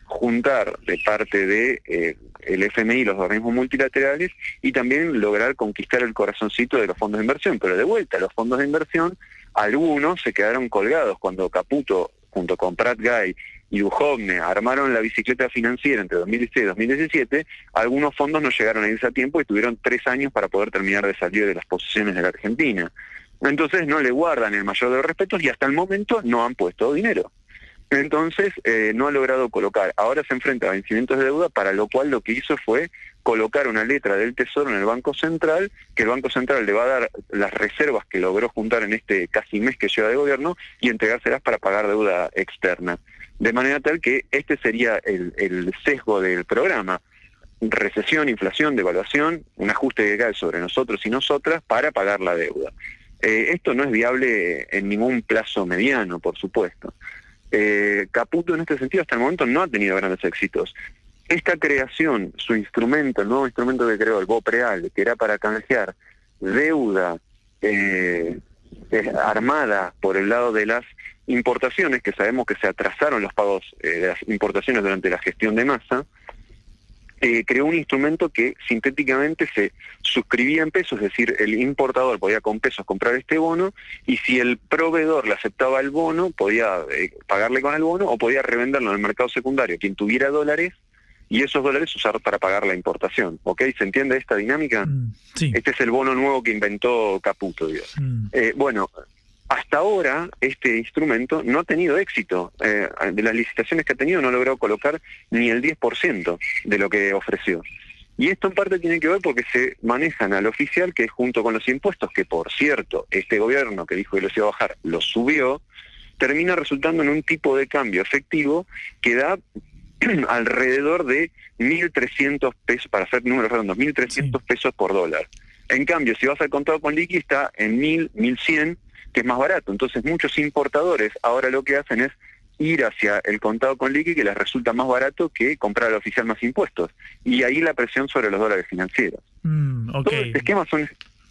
juntar de parte de eh, el FMI y los organismos multilaterales y también lograr conquistar el corazoncito de los fondos de inversión. Pero de vuelta, los fondos de inversión, algunos se quedaron colgados cuando Caputo, junto con Pratt Guy y Duhovne, armaron la bicicleta financiera entre 2016 y 2017, algunos fondos no llegaron a irse a tiempo y tuvieron tres años para poder terminar de salir de las posiciones de la Argentina. Entonces no le guardan el mayor de los respetos y hasta el momento no han puesto dinero. Entonces eh, no ha logrado colocar. Ahora se enfrenta a vencimientos de deuda, para lo cual lo que hizo fue colocar una letra del Tesoro en el Banco Central, que el Banco Central le va a dar las reservas que logró juntar en este casi mes que lleva de gobierno y entregárselas para pagar deuda externa. De manera tal que este sería el, sesgo del programa. Recesión, inflación, devaluación, un ajuste que cae sobre nosotros y nosotras para pagar la deuda. Eh, esto no es viable en ningún plazo mediano, por supuesto. Eh, Caputo en este sentido hasta el momento no ha tenido grandes éxitos. Esta creación, su instrumento, el nuevo instrumento que creó, el BOPREAL, que era para canjear deuda eh, eh, armada por el lado de las importaciones, que sabemos que se atrasaron los pagos de las importaciones durante la gestión de masa, eh, creó un instrumento que sintéticamente se suscribía en pesos, es decir, el importador podía con pesos comprar este bono y si el proveedor le aceptaba el bono, podía eh, pagarle con el bono o podía revenderlo en el mercado secundario quien tuviera dólares y esos dólares usar para pagar la importación. ¿Ok? ¿Se entiende esta dinámica? Mm, este es el bono nuevo que inventó Caputo. Mm. Eh, bueno, hasta ahora este instrumento no ha tenido éxito. Eh, de las licitaciones que ha tenido no ha logrado colocar ni el 10% de lo que ofreció. Y esto en parte tiene que ver porque se manejan al oficial que junto con los impuestos, que por cierto, este gobierno que dijo que los iba a bajar, los subió, termina resultando en un tipo de cambio efectivo que da alrededor de 1.300 pesos, para hacer números redondos, 1.300 pesos por dólar. En cambio, si vas al contado con liqui está en 1.000, 1.100 que es más barato. Entonces muchos importadores ahora lo que hacen es ir hacia el contado con liqui que les resulta más barato que comprar al oficial más impuestos. Y ahí la presión sobre los dólares financieros. Mm, todo, este esquema son,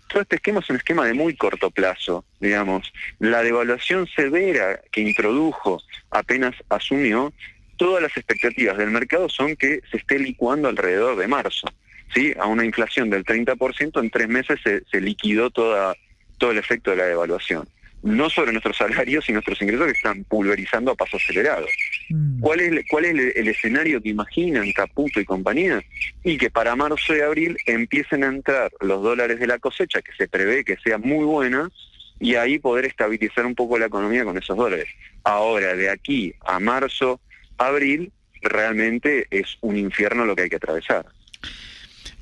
todo este esquema es un esquema de muy corto plazo, digamos. La devaluación severa que introdujo apenas asumió, todas las expectativas del mercado son que se esté licuando alrededor de marzo. ¿sí? A una inflación del 30%, en tres meses se, se liquidó toda, todo el efecto de la devaluación no sobre nuestros salarios y nuestros ingresos que están pulverizando a paso acelerado. Mm. ¿Cuál es, cuál es el, escenario que imaginan Caputo y compañía? Y que para marzo y abril empiecen a entrar los dólares de la cosecha, que se prevé que sea muy buena, y ahí poder estabilizar un poco la economía con esos dólares. Ahora, de aquí a marzo, abril, realmente es un infierno lo que hay que atravesar.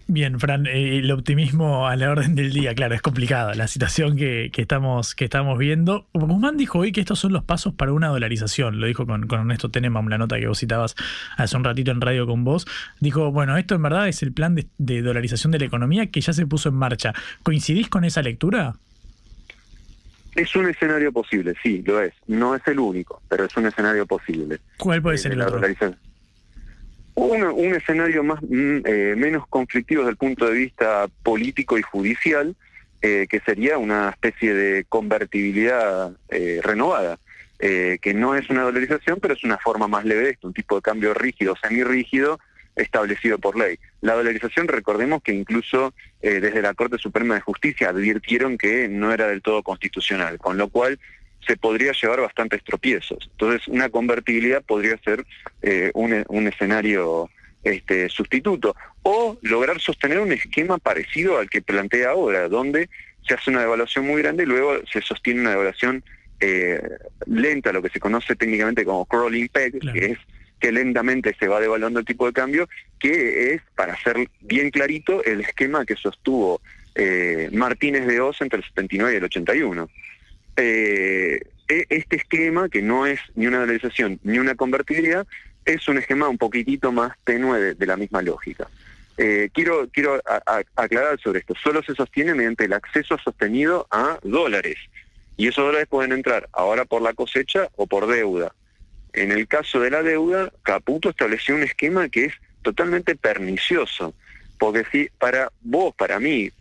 Bien, Fran, eh, el optimismo a la orden del día, claro, es complicada la situación que, estamos, que estamos viendo. Guzmán dijo hoy que estos son los pasos para una dolarización, lo dijo con, con Ernesto Tenemam, la nota que vos citabas hace un ratito en radio con vos. Dijo, bueno, esto en verdad es el plan de, de dolarización de la economía que ya se puso en marcha. ¿Coincidís con esa lectura? Es un escenario posible, sí, lo es. No es el único, pero es un escenario posible. ¿Cuál puede ser el otro? Un, escenario más mm, eh, menos conflictivo desde el punto de vista político y judicial, eh, que sería una especie de convertibilidad eh, renovada, que no es una dolarización, pero es una forma más leve de esto, un tipo de cambio rígido, semirrígido, establecido por ley. La dolarización, recordemos que incluso desde la Corte Suprema de Justicia advirtieron que no era del todo constitucional, con lo cual se podría llevar bastantes tropiezos. Entonces, una convertibilidad podría ser eh, un, un, escenario este, sustituto, o lograr sostener un esquema parecido al que plantea ahora, donde se hace una devaluación muy grande y luego se sostiene una devaluación eh, lenta, lo que se conoce técnicamente como crawling peg, que es que lentamente se va devaluando el tipo de cambio, que es, para ser bien clarito, el esquema que sostuvo eh, Martínez de Oz entre el 79 y el 81. Eh, e, este esquema, que no es ni una dolarización ni una convertibilidad, es un esquema un poquitito más tenue de, la misma lógica. Eh, quiero quiero aclarar sobre esto. Solo se sostiene mediante el acceso sostenido a dólares. Y esos dólares pueden entrar ahora por la cosecha o por deuda. En el caso de la deuda, Caputo estableció un esquema que es totalmente pernicioso, porque si para vos, para mí,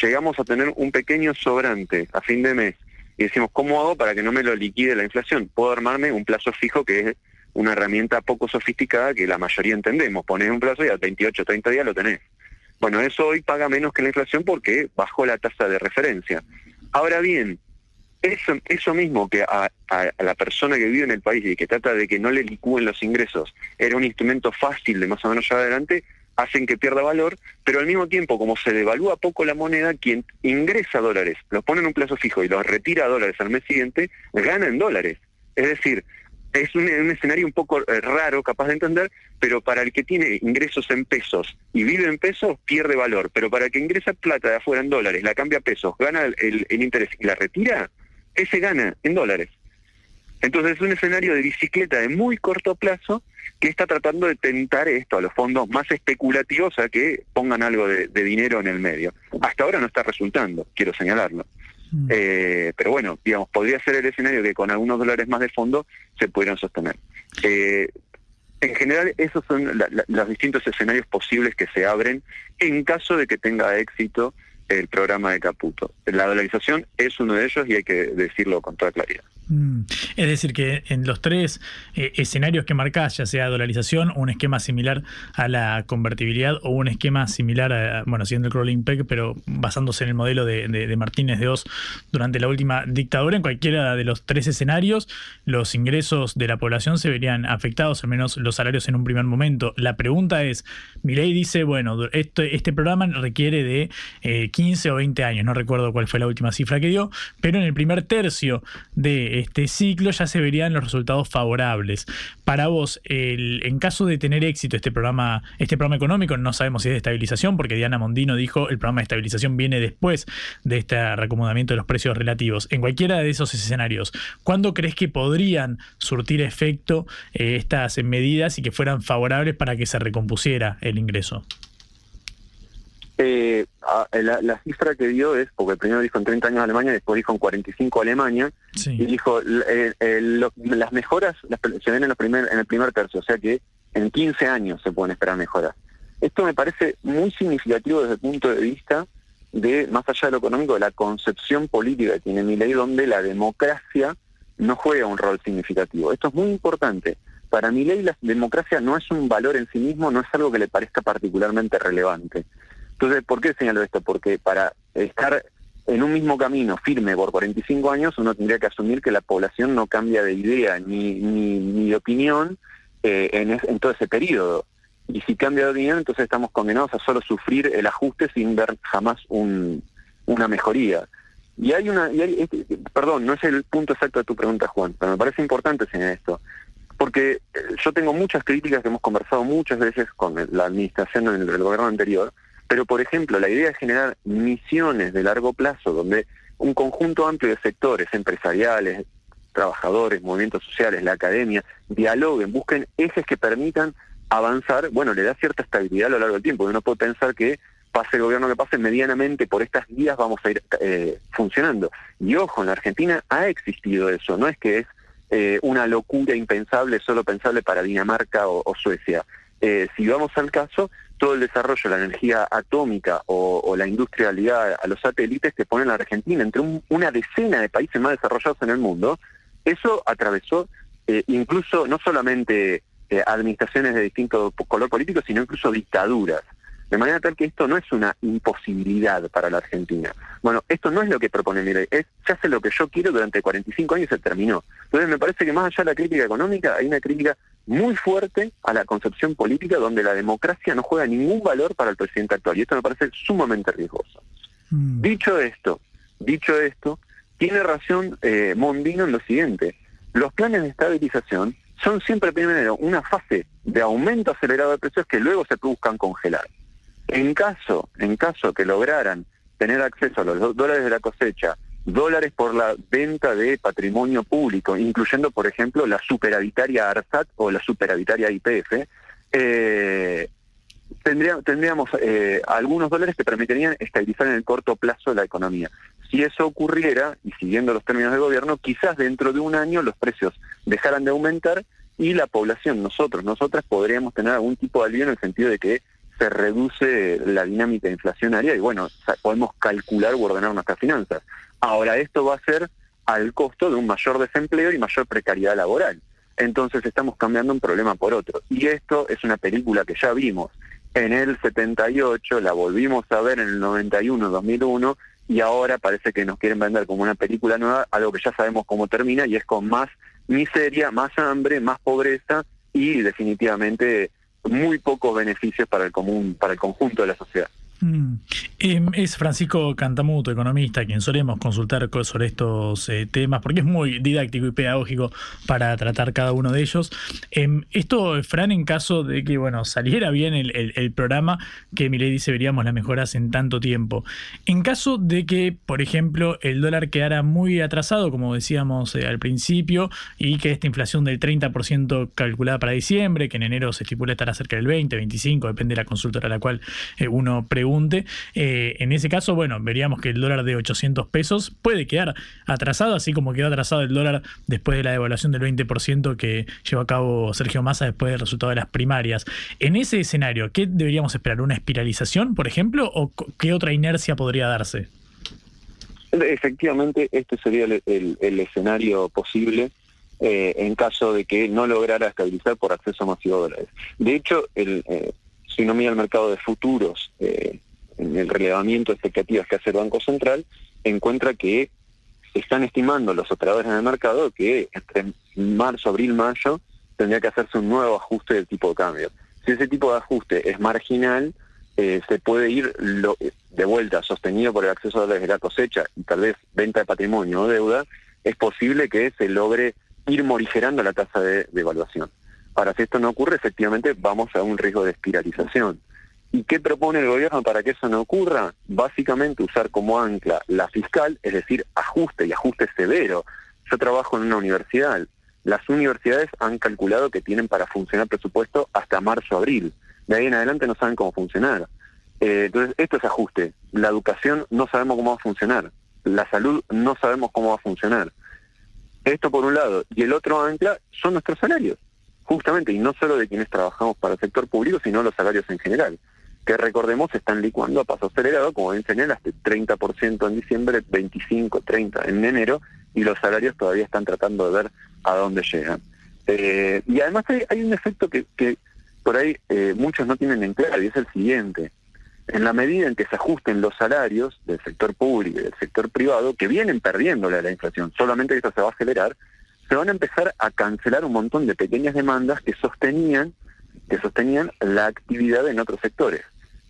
llegamos a tener un pequeño sobrante a fin de mes y decimos, ¿cómo hago para que no me lo liquide la inflación? Puedo armarme un plazo fijo que es una herramienta poco sofisticada que la mayoría entendemos. Pones un plazo y a 28, 30 días lo tenés. Bueno, eso hoy paga menos que la inflación porque bajó la tasa de referencia. Ahora bien, eso, eso mismo que a, la persona que vive en el país y que trata de que no le licúen los ingresos era un instrumento fácil de más o menos llevar adelante, hacen que pierda valor, pero al mismo tiempo, como se devalúa poco la moneda, quien ingresa dólares, los pone en un plazo fijo y los retira dólares al mes siguiente, gana en dólares. Es decir, es un, escenario un poco eh, raro, capaz de entender, pero para el que tiene ingresos en pesos y vive en pesos, pierde valor. Pero para el que ingresa plata de afuera en dólares, la cambia a pesos, gana el interés y la retira, ese gana en dólares. Entonces es un escenario de bicicleta de muy corto plazo que está tratando de tentar esto a los fondos más especulativos a que pongan algo de, dinero en el medio. Hasta ahora no está resultando, quiero señalarlo. Mm. Eh, pero bueno, digamos, podría ser el escenario que con algunos dólares más de fondo se pudieran sostener. Eh, en general, esos son los distintos escenarios posibles que se abren en caso de que tenga éxito el programa de Caputo. La dolarización es uno de ellos y hay que decirlo con toda claridad. Mm. Es decir, que en los tres eh, escenarios que marcás, ya sea dolarización, un esquema similar a la convertibilidad o un esquema similar a, bueno, siendo el crawling peg, pero basándose en el modelo de, Martínez de Oz durante la última dictadura, en cualquiera de los tres escenarios, los ingresos de la población se verían afectados, al menos los salarios en un primer momento. La pregunta es, mi ley dice, bueno, este, este programa requiere de 15 eh, o 20 años, no recuerdo cuál fue la última cifra que dio, pero en el primer tercio de este ciclo ya se verían los resultados favorables. Para vos, el, en caso de tener éxito este programa, este programa económico, no sabemos si es de estabilización, porque Diana Mondino dijo el programa de estabilización viene después de este reacomodamiento de los precios relativos. En cualquiera de esos escenarios, ¿cuándo crees que podrían surtir efecto eh, estas medidas y que fueran favorables para que se recompusiera el ingreso? Eh, la, cifra que dio es, porque primero dijo en 30 años Alemania, después dijo en 45 Alemania, y dijo, las mejoras se ven en, los primer, en el primer tercio, o sea que en 15 años se pueden esperar mejoras. Esto me parece muy significativo desde el punto de vista de, más allá de lo económico, de la concepción política que tiene mi ley, donde la democracia no juega un rol significativo. Esto es muy importante. Para mi ley la democracia no es un valor en sí mismo, no es algo que le parezca particularmente relevante. Entonces, ¿por qué señalo esto? Porque para estar en un mismo camino firme por 45 años, uno tendría que asumir que la población no cambia de idea ni, de opinión eh, en, todo ese periodo. Y si cambia de opinión, entonces estamos condenados a solo sufrir el ajuste sin ver jamás una mejoría. Y hay una, este, perdón, no es el punto exacto de tu pregunta, Juan, pero me parece importante señalar esto, porque eh, yo tengo muchas críticas que hemos conversado muchas veces con la administración del gobierno anterior, pero, por ejemplo, la idea de generar misiones de largo plazo, donde un conjunto amplio de sectores empresariales, trabajadores, movimientos sociales, la academia, dialoguen, busquen ejes que permitan avanzar, bueno, le da cierta estabilidad a lo largo del tiempo. Uno puede pensar que pase el gobierno que pase, medianamente por estas vías vamos a ir eh, funcionando. Y ojo, en la Argentina ha existido eso, no es que es eh, una locura impensable, solo pensable para Dinamarca o, Suecia. Eh, si vamos al caso, todo el desarrollo de la energía atómica o, la industria ligada a los satélites que pone la Argentina entre una decena de países más desarrollados en el mundo, eso atravesó eh, incluso no solamente eh, administraciones de distinto color político, sino incluso dictaduras. De manera tal que esto no es una imposibilidad para la Argentina. Bueno, esto no es lo que propone Milei, es ya sé lo que yo quiero durante 45 años y se terminó. Entonces me parece que más allá de la crítica económica, hay una crítica muy fuerte a la concepción política donde la democracia no juega ningún valor para el presidente actual. Y esto me parece sumamente riesgoso. Mm. Dicho esto, dicho esto, tiene razón eh, Mondino en lo siguiente. Los planes de estabilización son siempre primero una fase de aumento acelerado de precios que luego se buscan congelar. En caso, en caso que lograran tener acceso a los dólares de la cosecha, dólares por la venta de patrimonio público, incluyendo, por ejemplo, la superavitaria ARSAT o la superavitaria IPF, eh, tendríamos eh, algunos dólares que permitirían estabilizar en el corto plazo la economía. Si eso ocurriera, y siguiendo los términos del gobierno, quizás dentro de un año los precios dejaran de aumentar y la población, nosotros, nosotras podríamos tener algún tipo de alivio en el sentido de que se reduce la dinámica inflacionaria y bueno, podemos calcular o ordenar nuestras finanzas. Ahora, esto va a ser al costo de un mayor desempleo y mayor precariedad laboral. Entonces estamos cambiando un problema por otro. Y esto es una película que ya vimos en el 78, la volvimos a ver en el 91, 2001, y ahora parece que nos quieren vender como una película nueva, algo que ya sabemos cómo termina, y es con más miseria, más hambre, más pobreza y definitivamente muy pocos beneficios para el común, para el conjunto de la sociedad. Mm. Em, es Francisco Cantamuto, economista, quien solemos consultar sobre estos eh, temas, porque es muy didáctico y pedagógico para tratar cada uno de ellos. Em, esto, Fran, en caso de que bueno saliera bien el, programa, que Milei dice veríamos las mejoras en tanto tiempo. En caso de que, por ejemplo, el dólar quedara muy atrasado, como decíamos eh, al principio, y que esta inflación del 30% calculada para diciembre, que en enero se estipula estará cerca del 20, 25, depende de la consultora a la cual eh, uno pregunta, eh, en ese caso, bueno, veríamos que el dólar de 800 pesos puede quedar atrasado, así como quedó atrasado el dólar después de la devaluación del 20% que llevó a cabo Sergio Massa después del resultado de las primarias. En ese escenario, ¿qué deberíamos esperar? ¿Una espiralización, por ejemplo, o qué otra inercia podría darse? Efectivamente, este sería el, escenario posible eh, en caso de que no lograra estabilizar por acceso masivo a dólares. De hecho, el, eh, si uno mira el mercado de futuros, eh, en el relevamiento de expectativas que hace el Banco Central, encuentra que están estimando los operadores en el mercado que entre marzo, abril, mayo tendría que hacerse un nuevo ajuste del tipo de cambio. Si ese tipo de ajuste es marginal, eh, se puede ir de vuelta sostenido por el acceso a dólares de la cosecha y tal vez venta de patrimonio o deuda, es posible que se logre ir morigerando la tasa de devaluación. Para si esto no ocurre, efectivamente vamos a un riesgo de espiralización. ¿Y qué propone el gobierno para que eso no ocurra? Básicamente usar como ancla la fiscal, es decir, ajuste y ajuste severo. Yo trabajo en una universidad. Las universidades han calculado que tienen para funcionar presupuesto hasta marzo-abril. De ahí en adelante no saben cómo funcionar. Eh, entonces, esto es ajuste. La educación no sabemos cómo va a funcionar. La salud no sabemos cómo va a funcionar. Esto por un lado. Y el otro ancla son nuestros salarios justamente, y no solo de quienes trabajamos para el sector público, sino los salarios en general, que recordemos están licuando a paso acelerado, como ven señalar, hasta 30% en diciembre, 25, 30 en enero, y los salarios todavía están tratando de ver a dónde llegan. Eh, y además hay, un efecto que, por ahí eh, muchos no tienen en claro, y es el siguiente. En la medida en que se ajusten los salarios del sector público y del sector privado, que vienen perdiéndole a la inflación, solamente esto se va a acelerar, se van a empezar a cancelar un montón de pequeñas demandas que sostenían, que sostenían la actividad en otros sectores.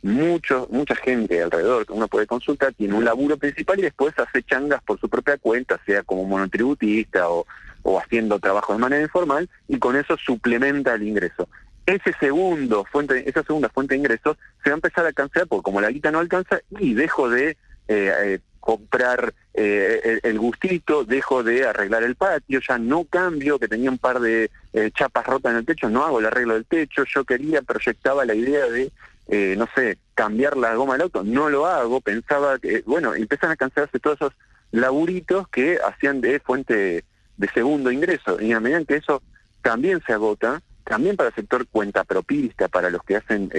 Mucho, mucha gente alrededor que uno puede consultar tiene un laburo principal y después hace changas por su propia cuenta, sea como monotributista o, o haciendo trabajo de manera informal, y con eso suplementa el ingreso. Ese segundo fuente, esa segunda fuente de ingresos se va a empezar a cancelar porque como la guita no alcanza y dejo de eh, eh, comprar eh, el, gustito, dejo de arreglar el patio, ya no cambio, que tenía un par de eh, chapas rotas en el techo, no hago el arreglo del techo, yo quería, proyectaba la idea de, eh, no sé, cambiar la goma del auto, no lo hago, pensaba que, bueno, empiezan a cancelarse todos esos laburitos que hacían de fuente de segundo ingreso, y a medida que eso también se agota, también para el sector cuenta propista, para los que hacen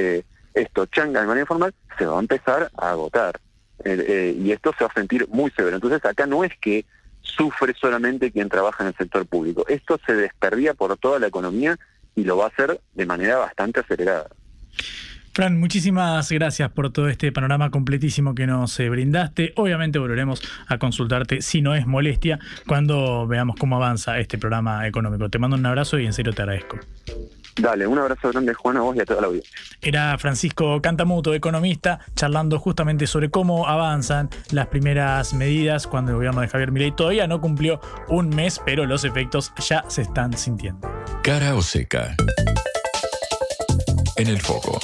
esto, changa de manera informal, se va a empezar a agotar. Eh, eh, y esto se va a sentir muy severo. Entonces acá no es que sufre solamente quien trabaja en el sector público, esto se desperdía por toda la economía y lo va a hacer de manera bastante acelerada. Fran, muchísimas gracias por todo este panorama completísimo que nos eh, brindaste. Obviamente volveremos a consultarte, si no es molestia, cuando veamos cómo avanza este programa económico. Te mando un abrazo y en serio te agradezco. Dale, un abrazo grande Juan a vos y a toda la audiencia. Era Francisco Cantamuto, economista, charlando justamente sobre cómo avanzan las primeras medidas cuando el gobierno de Javier Milei todavía no cumplió un mes, pero los efectos ya se están sintiendo. Cara o seca. En el foco.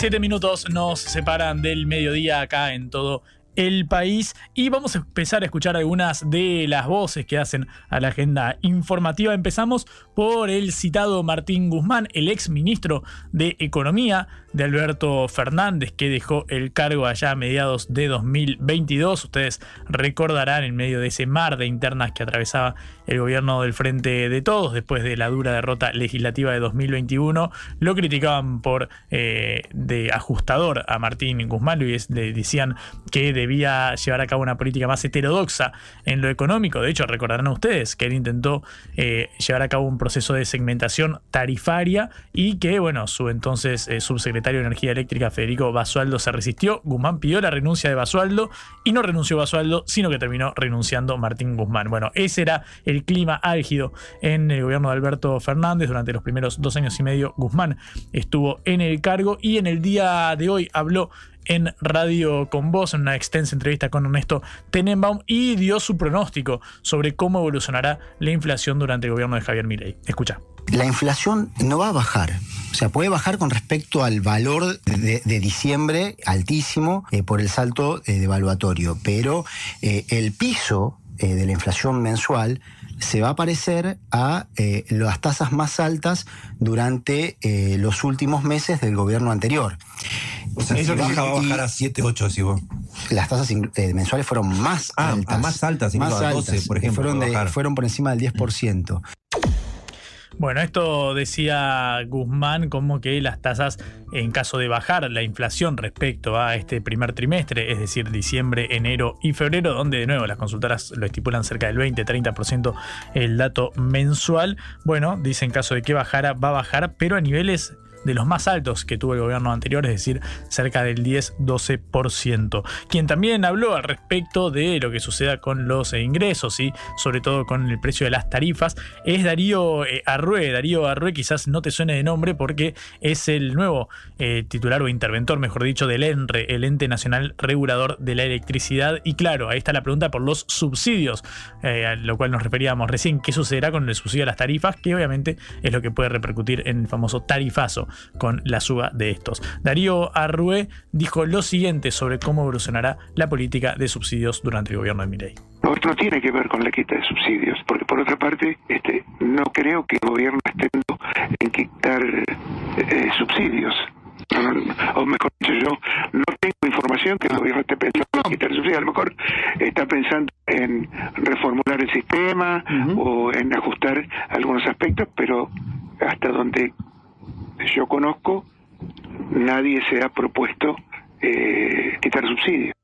Siete minutos nos separan del mediodía acá en todo el país y vamos a empezar a escuchar algunas de las voces que hacen a la agenda informativa. Empezamos por el citado Martín Guzmán, el ex ministro de Economía de Alberto Fernández, que dejó el cargo allá a mediados de 2022. Ustedes recordarán en medio de ese mar de internas que atravesaba el gobierno del Frente de Todos después de la dura derrota legislativa de 2021, lo criticaban por eh, de ajustador a Martín Guzmán y le decían que debía llevar a cabo una política más heterodoxa en lo económico. De hecho, recordarán ustedes que él intentó eh, llevar a cabo un proceso de segmentación tarifaria y que, bueno, su entonces eh, subsecretario de Energía Eléctrica, Federico Basualdo, se resistió. Guzmán pidió la renuncia de Basualdo y no renunció Basualdo, sino que terminó renunciando Martín Guzmán. Bueno, ese era el clima álgido en el gobierno de Alberto Fernández. Durante los primeros dos años y medio, Guzmán estuvo en el cargo y en el día de hoy habló en Radio con Voz, en una extensa entrevista con Ernesto Tenenbaum, y dio su pronóstico sobre cómo evolucionará la inflación durante el gobierno de Javier Milei. Escucha. La inflación no va a bajar. O sea, puede bajar con respecto al valor de, de diciembre altísimo eh, por el salto eh, devaluatorio, pero eh, el piso de la inflación mensual se va a parecer a eh, las tasas más altas durante eh, los últimos meses del gobierno anterior. O sea, si baja, va a bajar a 7, 8, decís vos. Las tasas eh, mensuales fueron más ah, altas. más altas, más a 12, altas, por ejemplo. Fueron, de, fueron por encima del 10%. Bueno, esto decía Guzmán como que las tasas, en caso de bajar la inflación respecto a este primer trimestre, es decir, diciembre, enero y febrero, donde de nuevo las consultoras lo estipulan cerca del 20-30% el dato mensual, bueno, dice en caso de que bajara, va a bajar, pero a niveles de los más altos que tuvo el gobierno anterior, es decir, cerca del 10-12%. Quien también habló al respecto de lo que suceda con los ingresos y sobre todo con el precio de las tarifas es Darío eh, Arrué. Darío Arrué quizás no te suene de nombre porque es el nuevo eh, titular o interventor, mejor dicho, del ENRE, el Ente Nacional Regulador de la Electricidad. Y claro, ahí está la pregunta por los subsidios, eh, a lo cual nos referíamos recién. ¿Qué sucederá con el subsidio a las tarifas? Que obviamente es lo que puede repercutir en el famoso tarifazo con la suba de estos. Darío Arrué dijo lo siguiente sobre cómo evolucionará la política de subsidios durante el gobierno de Milei. No, no tiene que ver con la quita de subsidios, porque por otra parte, este, no creo que el gobierno esté en quitar eh, subsidios. O mejor dicho, yo no tengo información que el gobierno esté pensando en quitar subsidios. A lo mejor está pensando en reformular el sistema o en ajustar algunos aspectos, pero hasta donde yo conozco, nadie se ha propuesto eh, quitar subsidios.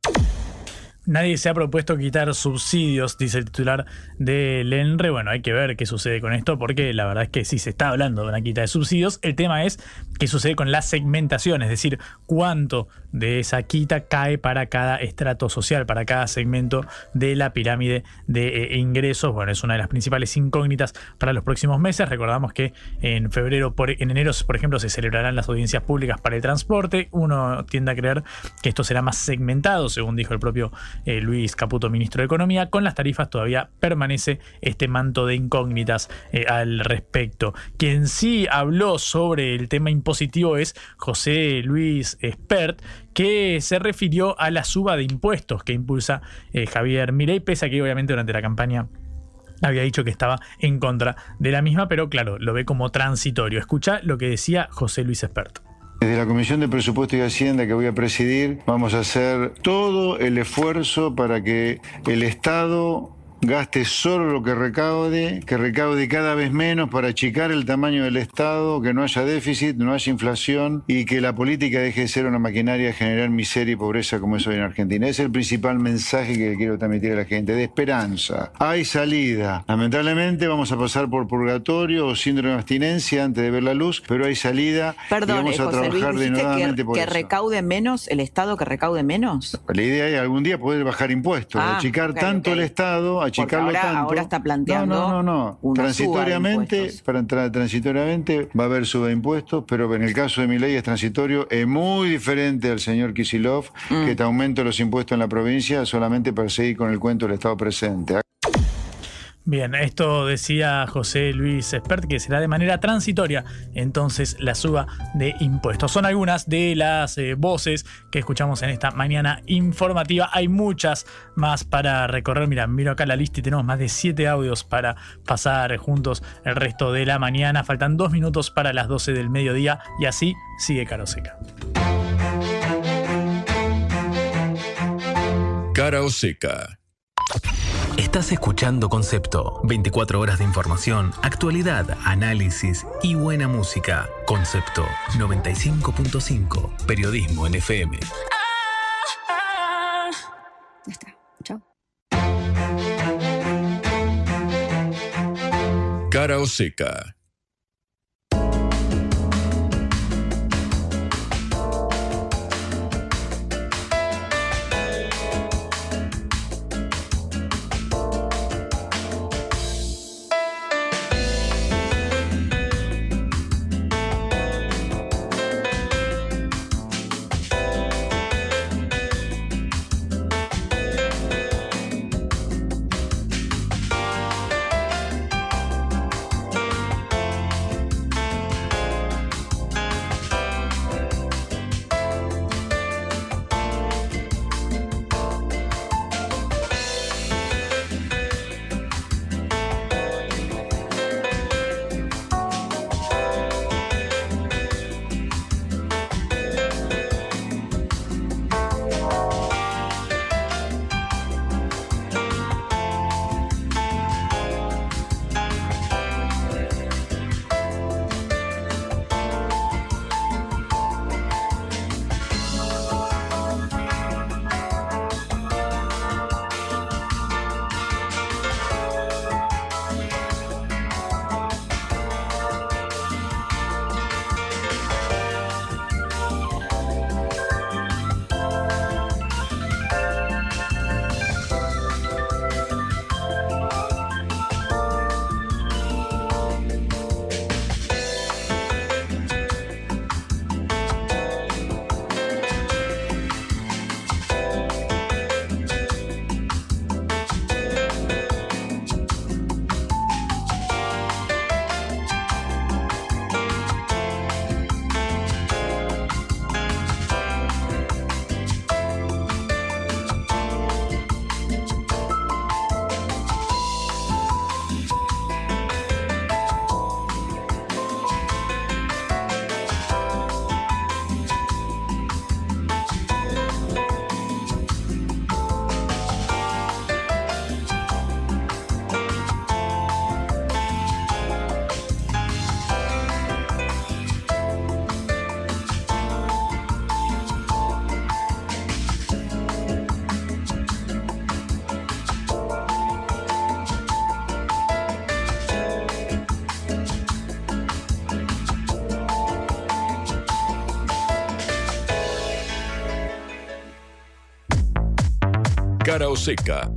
Nadie se ha propuesto quitar subsidios, dice el titular del ENRE. Bueno, hay que ver qué sucede con esto, porque la verdad es que sí se está hablando de una quita de subsidios. El tema es qué sucede con la segmentación, es decir, cuánto de esa quita cae para cada estrato social, para cada segmento de la pirámide de eh, ingresos. Bueno, es una de las principales incógnitas para los próximos meses. Recordamos que en febrero, en enero, por ejemplo, se celebrarán las audiencias públicas para el transporte. Uno tiende a creer que esto será más segmentado, según dijo el propio eh, Luis Caputo, ministro de Economía. Con las tarifas todavía permanece este manto de incógnitas eh, al respecto. Quien sí habló sobre el tema impositivo es José Luis Espert, que se refirió a la suba de impuestos que impulsa eh, Javier Mirey, pese a que obviamente durante la campaña había dicho que estaba en contra de la misma, pero claro, lo ve como transitorio. Escucha lo que decía José Luis Espert. Desde la Comisión de Presupuesto y Hacienda que voy a presidir, vamos a hacer todo el esfuerzo para que el Estado gaste solo lo que recaude, que recaude cada vez menos para achicar el tamaño del Estado, que no haya déficit, no haya inflación y que la política deje de ser una maquinaria de generar miseria y pobreza como es hoy en Argentina. Es el principal mensaje que quiero transmitir a la gente, de esperanza. Hay salida. Lamentablemente vamos a pasar por purgatorio o síndrome de abstinencia antes de ver la luz, pero hay salida Perdón, y vamos a José trabajar Luis, ¿dijiste denodadamente que, por que eso. recaude menos, el Estado que recaude menos. La idea es algún día poder bajar impuestos, Ah, achicar tanto el Estado, achicarlo ahora- tanto. ahora está planteando No, no, no, no. Transitoriamente, para entrar transitoriamente va a haber suba de impuestos, pero en el caso de mi ley es transitorio, es muy diferente al señor Kisilov, Mm. que te aumenta los impuestos en la provincia solamente para seguir con el cuento del Estado presente. Bien, esto decía José Luis Espert que será de manera transitoria entonces la suba de impuestos. Son algunas de las eh, voces que escuchamos en esta mañana informativa. Hay muchas más para recorrer. Mira, miro acá la lista y tenemos más de siete audios para pasar juntos el resto de la mañana. Faltan dos minutos para las 12 del mediodía y así sigue Caro Seca. Cara o seca. Estás escuchando Concepto. 24 horas de información, actualidad, análisis y buena música. Concepto 95.5. Periodismo en FM. Chao. Cara o seca. Cara o seca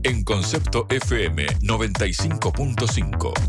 en Concepto FM 95.5.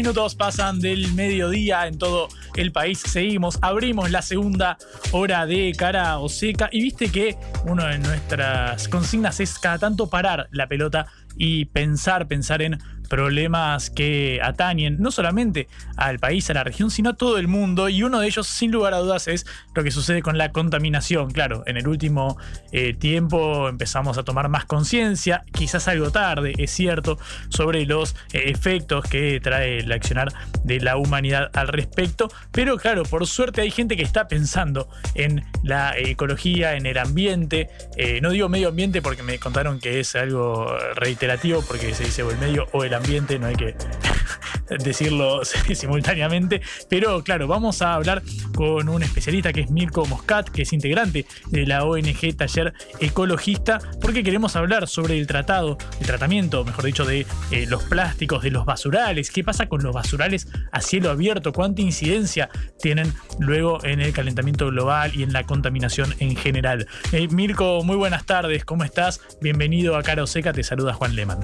minutos pasan del mediodía en todo el país. Seguimos, abrimos la segunda hora de cara o seca. Y viste que una de nuestras consignas es cada tanto parar la pelota y pensar, pensar en problemas que atañen no solamente al país, a la región, sino a todo el mundo. Y uno de ellos, sin lugar a dudas, es lo que sucede con la contaminación. Claro, en el último eh, tiempo empezamos a tomar más conciencia, quizás algo tarde, es cierto, sobre los eh, efectos que trae el accionar de la humanidad al respecto. Pero claro, por suerte hay gente que está pensando en la ecología, en el ambiente. Eh, no digo medio ambiente porque me contaron que es algo reiterativo, porque se dice o el medio o el ambiente, no hay que decirlo simultáneamente. Pero claro, vamos a hablar con un especialista que es Mirko Moscat, que es integrante de la ONG Taller Ecologista, porque queremos hablar sobre el tratado, el tratamiento, mejor dicho, de eh, los plásticos, de los basurales. ¿Qué pasa con los basurales a cielo abierto? ¿Cuánta incidencia tienen luego en el calentamiento global y en la contaminación en general? Eh, Mirko, muy buenas tardes, ¿cómo estás? Bienvenido a Cara Seca, te saluda Juan Leman.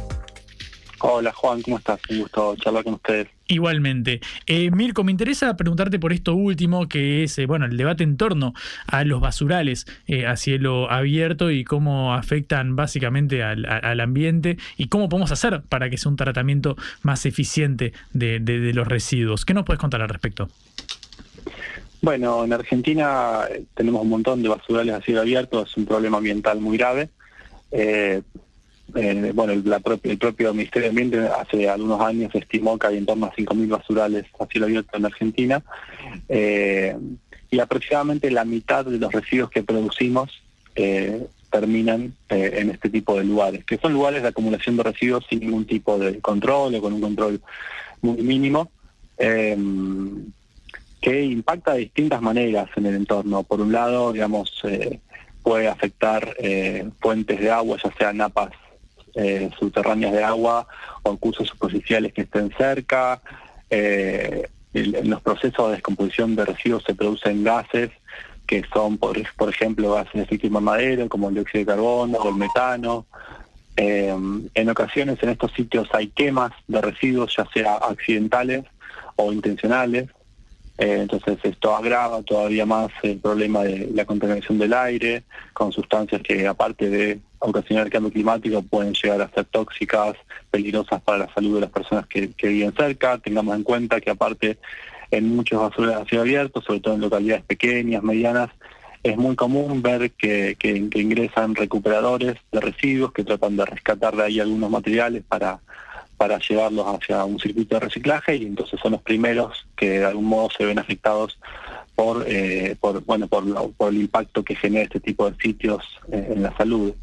Hola Juan, ¿cómo estás? Un gusto charlar con ustedes. Igualmente. Eh, Mirko, me interesa preguntarte por esto último, que es eh, bueno, el debate en torno a los basurales eh, a cielo abierto y cómo afectan básicamente al, al, ambiente y cómo podemos hacer para que sea un tratamiento más eficiente de, de, de los residuos. ¿Qué nos puedes contar al respecto? Bueno, en Argentina tenemos un montón de basurales a cielo abierto, es un problema ambiental muy grave. Eh, eh, bueno, la propia, el propio Ministerio de Ambiente hace algunos años estimó que hay en torno a 5.000 basurales a cielo abierto en Argentina eh, y aproximadamente la mitad de los residuos que producimos eh, terminan eh, en este tipo de lugares, que son lugares de acumulación de residuos sin ningún tipo de control o con un control muy mínimo, eh, que impacta de distintas maneras en el entorno. Por un lado, digamos, puede afectar eh, fuentes de agua, ya sean napas eh, subterráneas de agua o cursos superficiales que estén cerca. Eh, en los procesos de descomposición de residuos se producen gases que son, por, por ejemplo, gases de efecto invernadero, como el dióxido de carbono o el metano. Eh, en ocasiones en estos sitios hay quemas de residuos, ya sea accidentales o intencionales. Eh, entonces esto agrava todavía más el problema de la contaminación del aire con sustancias que aparte de ocasionar el cambio climático pueden llegar a ser tóxicas, peligrosas para la salud de las personas que, que viven cerca. Tengamos en cuenta que aparte en muchos basureros a cielo abierto, sobre todo en localidades pequeñas, medianas, es muy común ver que, que, que ingresan recuperadores de residuos que tratan de rescatar de ahí algunos materiales para para llevarlos hacia un circuito de reciclaje y entonces son los primeros que de algún modo se ven afectados por eh, por bueno por, el impacto que genera este tipo de sitios eh, en la salud.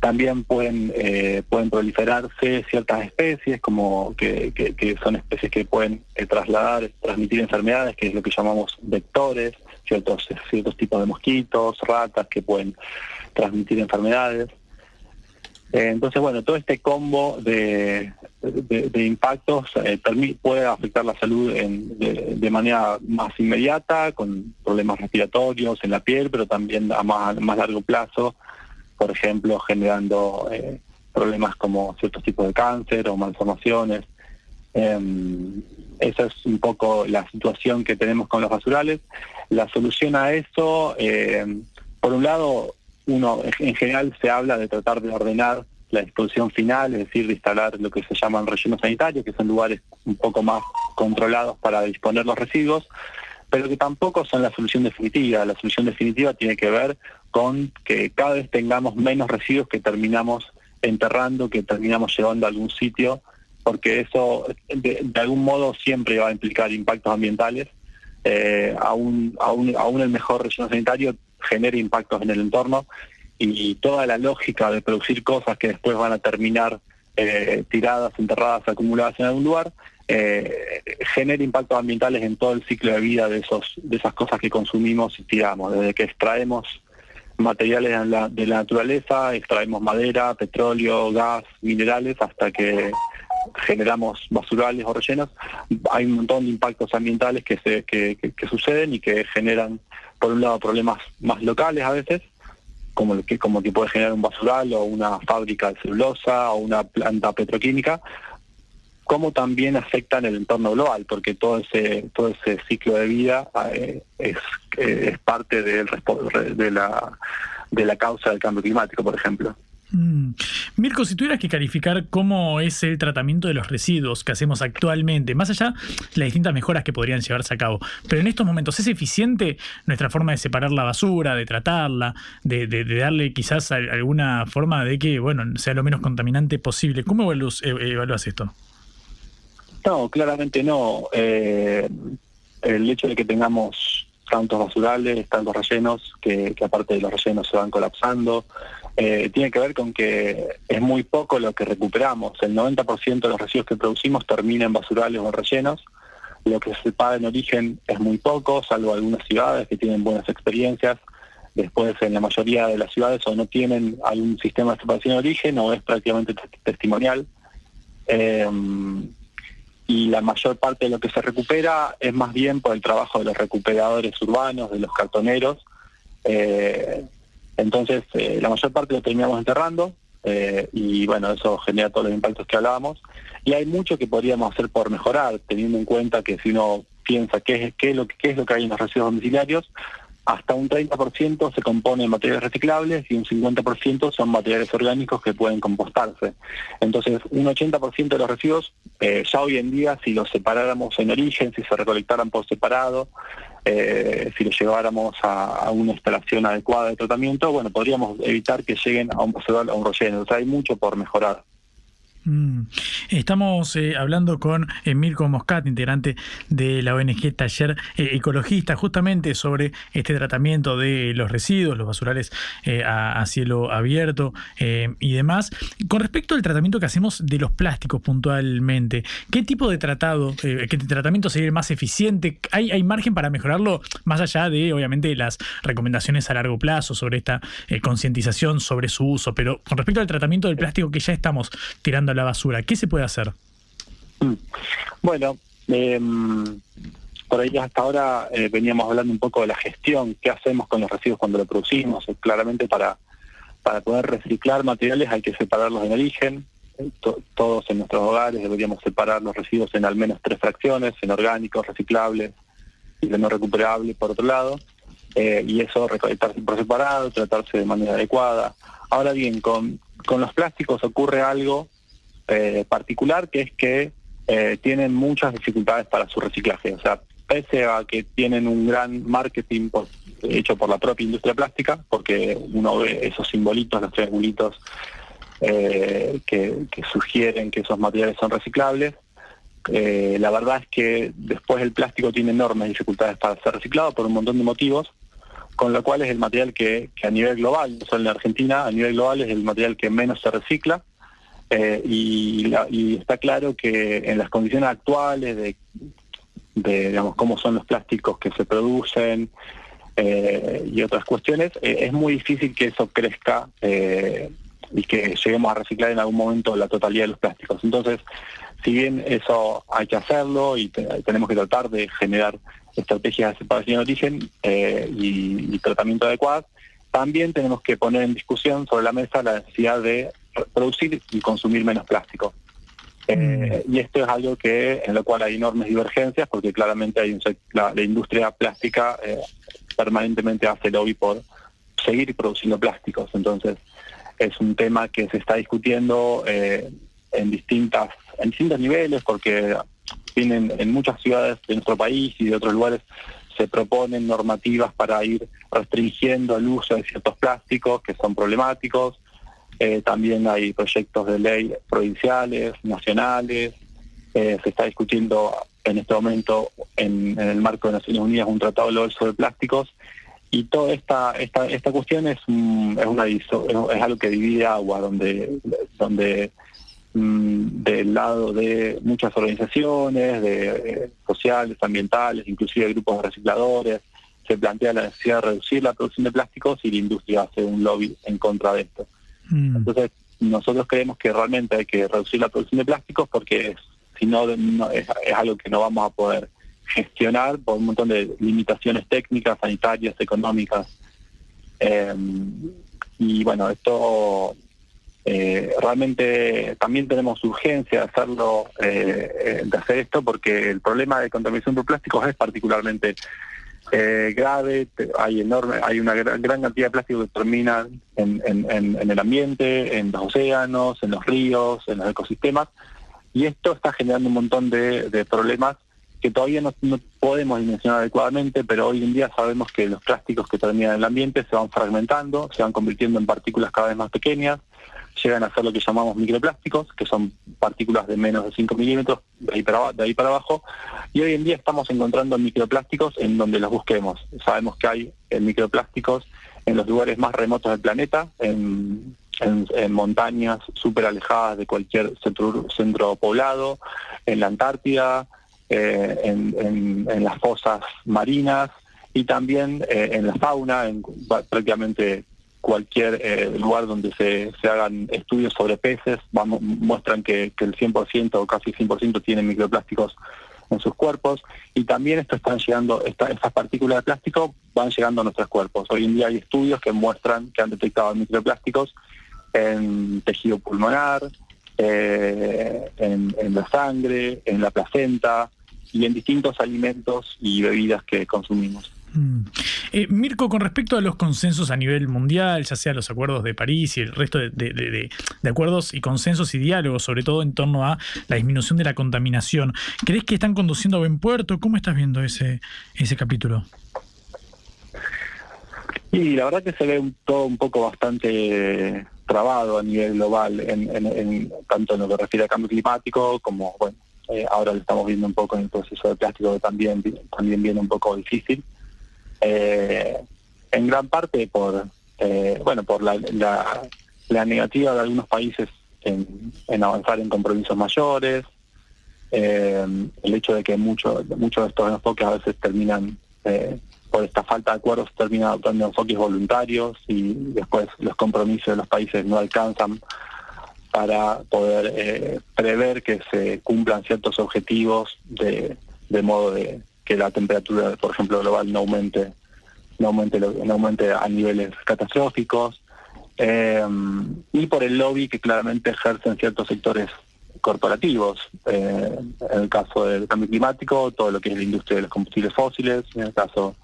También pueden eh, pueden proliferarse ciertas especies como que, que, que son especies que pueden trasladar transmitir enfermedades que es lo que llamamos vectores ciertos ciertos tipos de mosquitos ratas que pueden transmitir enfermedades entonces, bueno, todo este combo de, de, impactos eh, puede afectar la salud de, manera más inmediata, con problemas respiratorios en la piel, pero también a más, largo plazo, por ejemplo, generando eh, problemas como ciertos tipos de cáncer o malformaciones. Eh, esa es un poco la situación que tenemos con los basurales. La solución a eso, eh, por un lado, uno en general se habla de tratar de ordenar la disposición final, es decir, de instalar lo que se llaman rellenos sanitarios, que son lugares un poco más controlados para disponer los residuos, pero que tampoco son la solución definitiva. La solución definitiva tiene que ver con que cada vez tengamos menos residuos que terminamos enterrando, que terminamos llevando a algún sitio, porque eso de, algún modo siempre va a implicar impactos ambientales. Eh, aún, aún, aún el mejor relleno sanitario genera impactos en el entorno y toda la lógica de producir cosas que después van a terminar eh, tiradas, enterradas, acumuladas en algún lugar, eh, genera impactos ambientales en todo el ciclo de vida de esos de esas cosas que consumimos y tiramos, desde que extraemos materiales de la, de la naturaleza, extraemos madera, petróleo, gas, minerales, hasta que generamos basurales o rellenos, hay un montón de impactos ambientales que, se, que, que, que suceden y que generan, por un lado, problemas más locales a veces, como que como que puede generar un basural o una fábrica de celulosa o una planta petroquímica cómo también afectan el entorno global, porque todo ese todo ese ciclo de vida eh, es, eh, es parte del, de la de la causa del cambio climático, por ejemplo. Mm. Mirko, si tuvieras que calificar cómo es el tratamiento de los residuos que hacemos actualmente, más allá de las distintas mejoras que podrían llevarse a cabo, pero en estos momentos, ¿es eficiente nuestra forma de separar la basura, de tratarla, de, darle quizás alguna forma de que, bueno, sea lo menos contaminante posible? ¿Cómo evalúas, evalúas esto? No, claramente no. Eh, el hecho de que tengamos tantos basurales, tantos rellenos, que, que aparte de los rellenos se van colapsando, eh, tiene que ver con que es muy poco lo que recuperamos. El 90% de los residuos que producimos termina en basurales o rellenos. Lo que se paga en origen es muy poco, salvo algunas ciudades que tienen buenas experiencias. Después, en la mayoría de las ciudades o no tienen algún sistema de separación de origen o es prácticamente testimonial. Eh, y la mayor parte de lo que se recupera es más bien por el trabajo de los recuperadores urbanos, de los cartoneros, eh, entonces, eh, la mayor parte lo terminamos enterrando eh, y bueno, eso genera todos los impactos que hablábamos. Y hay mucho que podríamos hacer por mejorar, teniendo en cuenta que si uno piensa qué es, qué es, lo, qué es lo que hay en los residuos domiciliarios, hasta un 30% se compone de materiales reciclables y un 50% son materiales orgánicos que pueden compostarse. Entonces, un 80% de los residuos, eh, ya hoy en día, si los separáramos en origen, si se recolectaran por separado, eh, si los lleváramos a, una instalación adecuada de tratamiento, bueno, podríamos evitar que lleguen a un basural o un relleno. O sea, hay mucho por mejorar. Mm. Estamos eh, hablando con Mirko Moscat, integrante de la ONG Taller eh, Ecologista, justamente sobre este tratamiento de los residuos, los basurales eh, a, cielo abierto y demás. Con respecto al tratamiento que hacemos de los plásticos puntualmente, ¿qué tipo de tratado, qué tratamiento sería el más eficiente? ¿Hay, ¿Hay margen para mejorarlo más allá de, obviamente, las recomendaciones a largo plazo sobre esta concientización sobre su uso? Pero con respecto al tratamiento del plástico que ya estamos tirando la basura. ¿Qué se puede hacer? Bueno, em, por ahí hasta ahora eh, veníamos hablando un poco de la gestión, qué hacemos con los residuos cuando lo producimos. Claramente para, para poder reciclar materiales hay que separarlos en origen. todos en nuestros hogares deberíamos separar los residuos en al menos tres fracciones, en orgánicos, reciclables y de no recuperable por otro lado. Eh, y eso recolectarse por separado, tratarse de manera adecuada. Ahora bien, con, con los plásticos ocurre algo eh, particular, que es que eh, tienen muchas dificultades para su reciclaje. O sea, pese a que tienen un gran marketing hecho por la propia industria plástica, porque uno ve esos simbolitos, los triangulitos eh, que, sugieren que esos materiales son reciclables, la verdad es que después el plástico tiene enormes dificultades para ser reciclado por un montón de motivos, con lo cual es el material que, que a nivel global, no solo en Argentina, a nivel global es el material que menos se recicla, eh, y, está claro que en las condiciones actuales de, digamos, cómo son los plásticos que se producen eh, y otras cuestiones, eh, es muy difícil que eso crezca y que lleguemos a reciclar en algún momento la totalidad de los plásticos. Entonces, si bien eso hay que hacerlo y tenemos que tratar de generar estrategias de separación de origen y, y tratamiento adecuado, también tenemos que poner en discusión sobre la mesa la necesidad de producir y consumir menos plástico. Eh, mm. y esto es algo que en lo cual hay enormes divergencias porque claramente hay la, industria plástica eh, permanentemente hace lobby por seguir produciendo plásticos. Entonces es un tema que se está discutiendo eh, en distintas en distintos niveles porque tienen en muchas ciudades de nuestro país y de otros lugares se proponen normativas para ir restringiendo el uso de ciertos plásticos que son problemáticos eh, también hay proyectos de ley provinciales, nacionales. Eh, se está discutiendo en este momento en, el marco de Naciones Unidas un tratado global sobre plásticos y toda esta esta, esta cuestión es, es, una, es algo que divide agua, donde, donde mm, del lado de muchas organizaciones de, eh, sociales, ambientales, inclusive grupos de recicladores, se plantea la necesidad de reducir la producción de plásticos y la industria hace un lobby en contra de esto. Mm. Entonces, nosotros creemos que realmente hay que reducir la producción de plásticos porque si no, es, algo que no vamos a poder gestionar por un montón de limitaciones técnicas, sanitarias, económicas. Em, y bueno, esto Eh, realmente también tenemos urgencia de hacerlo, eh, de hacer esto, porque el problema de contaminación por plásticos es particularmente eh, grave, hay enorme, hay una gran, cantidad de plástico que termina en, el ambiente, en los océanos, en los ríos, en los ecosistemas, y esto está generando un montón de, problemas que todavía no, no, podemos dimensionar adecuadamente, pero hoy en día sabemos que los plásticos que terminan en el ambiente se van fragmentando, se van convirtiendo en partículas cada vez más pequeñas, llegan a ser lo que llamamos microplásticos, que son partículas de menos de 5 milímetros, de ahí, para, abajo, y hoy en día estamos encontrando microplásticos en donde los busquemos. Sabemos que hay eh, microplásticos en los lugares más remotos del planeta, en, montañas súper alejadas de cualquier centro, poblado, en la Antártida, eh, en, las fosas marinas y también eh, en la fauna, en prácticamente cualquier eh, lugar donde se, se, hagan estudios sobre peces, vamos, muestran que, que el 100% o casi 100% tienen microplásticos en sus cuerpos y también esto están llegando, esta, estas partículas de plástico van llegando a nuestros cuerpos. Hoy en día hay estudios que muestran que han detectado microplásticos en tejido pulmonar, eh, en la sangre, en la placenta y en distintos alimentos y bebidas que consumimos. Mm. Eh, Mirko, con respecto a los consensos a nivel mundial, ya sea los acuerdos de París y el resto de, acuerdos y consensos y diálogos, sobre todo en torno a la disminución de la contaminación, ¿crees que están conduciendo a buen puerto? ¿Cómo estás viendo ese, ese capítulo? Y la verdad que se ve todo un poco bastante trabado a nivel global, en, tanto en lo que refiere al cambio climático como, bueno, eh, ahora lo estamos viendo un poco en el proceso de plástico que también, también viene un poco difícil eh, en gran parte por eh, bueno por la, la, negativa de algunos países en, avanzar en compromisos mayores, eh, el hecho de que muchos muchos de estos enfoques a veces terminan por esta falta de acuerdos terminan adoptando enfoques voluntarios y después los compromisos de los países no alcanzan para poder prever que se cumplan ciertos objetivos de modo de que la temperatura, por ejemplo, global no aumente, no aumente, no aumente a niveles catastróficos, eh, y por el lobby que claramente ejercen ciertos sectores corporativos. Eh, en el caso del cambio climático, todo lo que es la industria de los combustibles fósiles, en el caso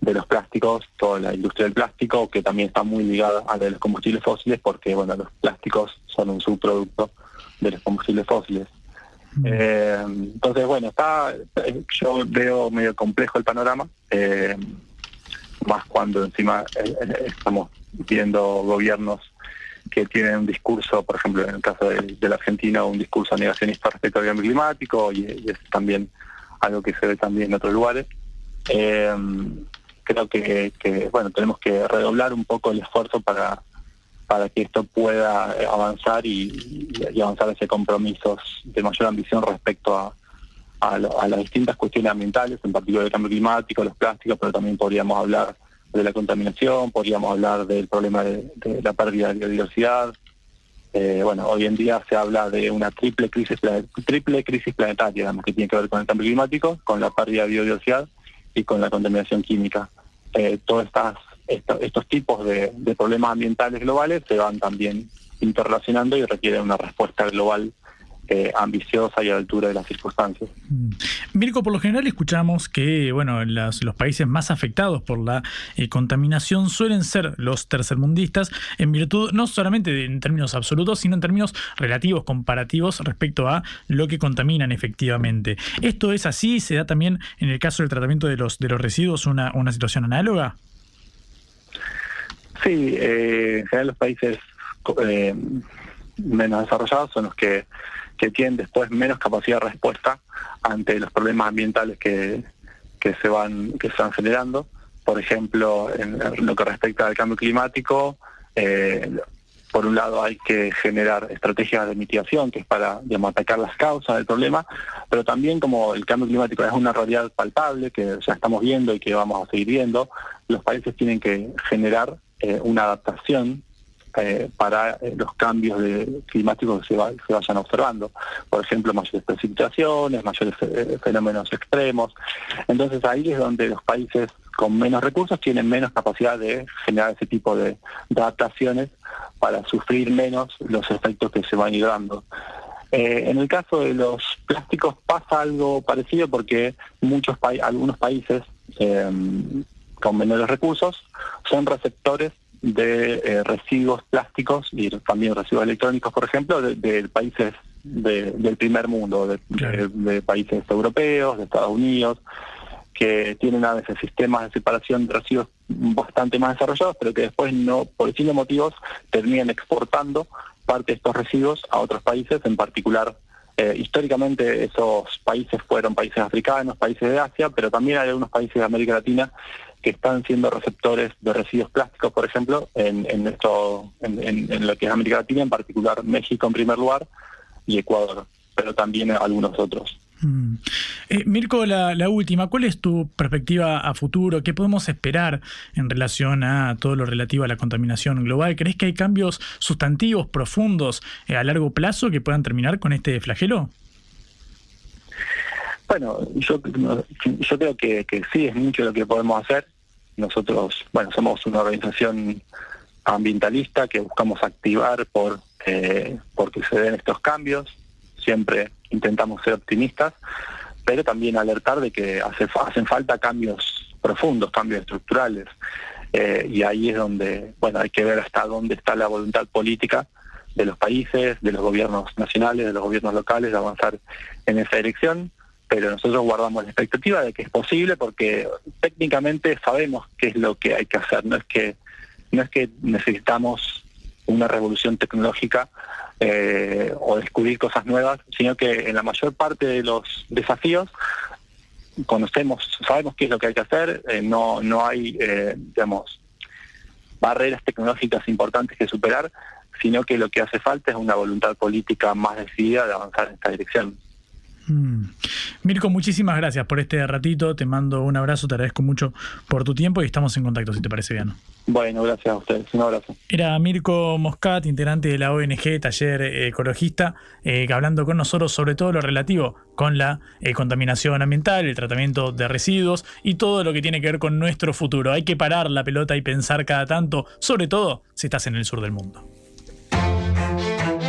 de los plásticos, toda la industria del plástico, que también está muy ligada a la de los combustibles fósiles, porque bueno, los plásticos son un subproducto de los combustibles fósiles. Eh, entonces, bueno, está yo veo medio complejo el panorama, eh, más cuando encima eh, estamos viendo gobiernos que tienen un discurso, por ejemplo, en el caso de, la Argentina, un discurso negacionista respecto al cambio climático, y, es también algo que se ve también en otros lugares. creo que, bueno, tenemos que redoblar un poco el esfuerzo para para que esto pueda eh, avanzar y, avanzar hacia compromisos de mayor ambición respecto a, las distintas cuestiones ambientales, en particular el cambio climático, los plásticos, pero también podríamos hablar de la contaminación, podríamos hablar del problema de, la pérdida de biodiversidad. Eh, bueno, hoy en día se habla de una triple crisis triple crisis planetaria, que tiene que ver con el cambio climático, con la pérdida de biodiversidad y con la contaminación química. Eh, todas estas estos tipos de, problemas ambientales globales se van también interrelacionando y requieren una respuesta global eh, ambiciosa y a la altura de las circunstancias. Mm. Mirko, por lo general escuchamos que bueno, los países más afectados por la eh, contaminación suelen ser los tercermundistas en virtud no solamente en términos absolutos, sino en términos relativos, comparativos respecto a lo que contaminan efectivamente. ¿Esto es así? ¿Se da también en el caso del tratamiento de los, de los residuos una, una situación análoga? Sí, eh, en general los países eh, menos desarrollados son los que, que tienen después menos capacidad de respuesta ante los problemas ambientales que, que se van que se van generando. Por ejemplo, en lo que respecta al cambio climático, eh, por un lado hay que generar estrategias de mitigación, que es para digamos, atacar las causas del problema, pero también como el cambio climático es una realidad palpable que ya estamos viendo y que vamos a seguir viendo, los países tienen que generar eh, una adaptación eh, para eh, los cambios de, climáticos que se, vayan observando. Por ejemplo, mayores precipitaciones, mayores fenómenos extremos. Entonces ahí es donde los países con menos recursos tienen menos capacidad de generar ese tipo de, adaptaciones para sufrir menos los efectos que se van a ir dando. Eh, en el caso de los plásticos pasa algo parecido porque muchos algunos países eh, con menores recursos son receptores de eh, residuos plásticos y también residuos electrónicos, por ejemplo, de, países del primer mundo, de, países europeos, de Estados Unidos, que tienen a veces sistemas de separación de residuos bastante más desarrollados, pero que después no, por distintos motivos, terminan exportando parte de estos residuos a otros países, en particular eh, históricamente esos países fueron países africanos, países de Asia, pero también hay algunos países de América Latina que están siendo receptores de residuos plásticos, por ejemplo, en, en, esto, en, lo que es América Latina, en particular México en primer lugar y Ecuador, pero también algunos otros. Mm. Eh, Mirko, la, última, ¿cuál es tu perspectiva a futuro? ¿Qué podemos esperar en relación a todo lo relativo a la contaminación global? ¿Crees que hay cambios sustantivos, profundos, eh, a largo plazo que puedan terminar con este flagelo? Bueno, yo, yo creo que, sí, es mucho lo que podemos hacer. Nosotros, bueno, somos una organización ambientalista que buscamos activar por eh, porque se den estos cambios. Siempre intentamos ser optimistas, pero también alertar de que hace, hacen falta cambios profundos, cambios estructurales. Eh, y ahí es donde, bueno, hay que ver hasta dónde está la voluntad política de los países, de los gobiernos nacionales, de los gobiernos locales, de avanzar en esa dirección pero nosotros guardamos la expectativa de que es posible porque técnicamente sabemos qué es lo que hay que hacer, no es que no es que necesitamos una revolución tecnológica eh, o descubrir cosas nuevas, sino que en la mayor parte de los desafíos conocemos, sabemos qué es lo que hay que hacer, eh, no no hay eh, digamos barreras tecnológicas importantes que superar, sino que lo que hace falta es una voluntad política más decidida de avanzar en esta dirección. Mm. Mirko, muchísimas gracias por este ratito. Te mando un abrazo, te agradezco mucho por tu tiempo y estamos en contacto, si te parece bien. Bueno, gracias a ustedes. Un abrazo. Era Mirko Moscat, integrante de la ONG Taller Ecologista, eh, hablando con nosotros sobre todo lo relativo con la eh, contaminación ambiental, el tratamiento de residuos y todo lo que tiene que ver con nuestro futuro. Hay que parar la pelota y pensar cada tanto, sobre todo si estás en el sur del mundo.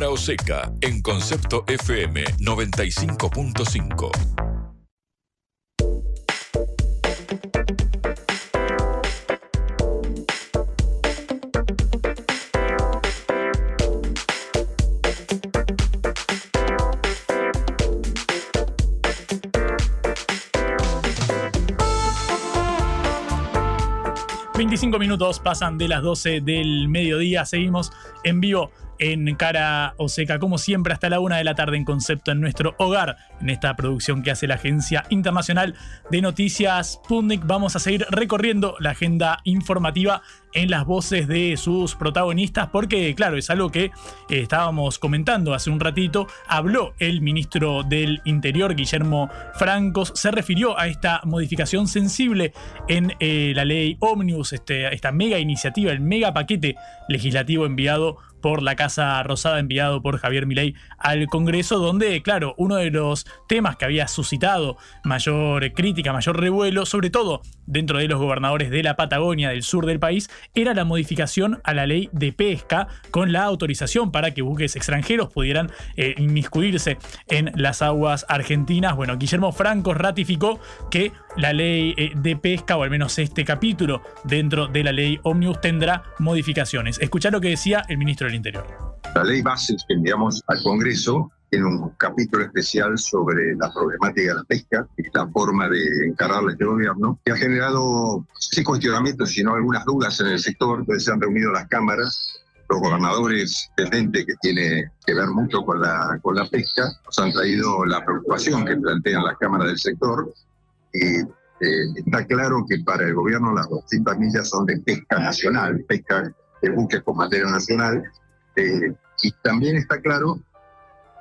Cara o Seca en Concepto FM 95.5. ...25 minutos pasan de las 12 del mediodía... ...seguimos en vivo en Cara o Seca, como siempre, hasta la una de la tarde en concepto en nuestro hogar, en esta producción que hace la Agencia Internacional de Noticias Sputnik. Vamos a seguir recorriendo la agenda informativa en las voces de sus protagonistas, porque, claro, es algo que eh, estábamos comentando hace un ratito. Habló el ministro del Interior, Guillermo Francos, se refirió a esta modificación sensible en eh, la ley Omnibus, este, esta mega iniciativa, el mega paquete legislativo enviado por la Casa Rosada, enviado por Javier Milei al Congreso, donde, claro, uno de los temas que había suscitado mayor crítica, mayor revuelo, sobre todo dentro de los gobernadores de la Patagonia, del sur del país, era la modificación a la ley de pesca con la autorización para que buques extranjeros pudieran eh, inmiscuirse en las aguas argentinas. Bueno, Guillermo Franco ratificó que la ley eh, de pesca, o al menos este capítulo dentro de la ley Omnibus, tendrá modificaciones. Escuchar lo que decía el ministro del Interior. La ley base que al Congreso tiene un capítulo especial sobre la problemática de la pesca y la forma de encararla este gobierno, que ha generado, sí cuestionamientos, sino algunas dudas en el sector. Entonces se han reunido las cámaras, los gobernadores del que tiene que ver mucho con la, con la pesca, nos han traído la preocupación que plantean las cámaras del sector. Y eh, está claro que para el gobierno las 200 millas son de pesca nacional, pesca de buques con materia nacional, eh, y también está claro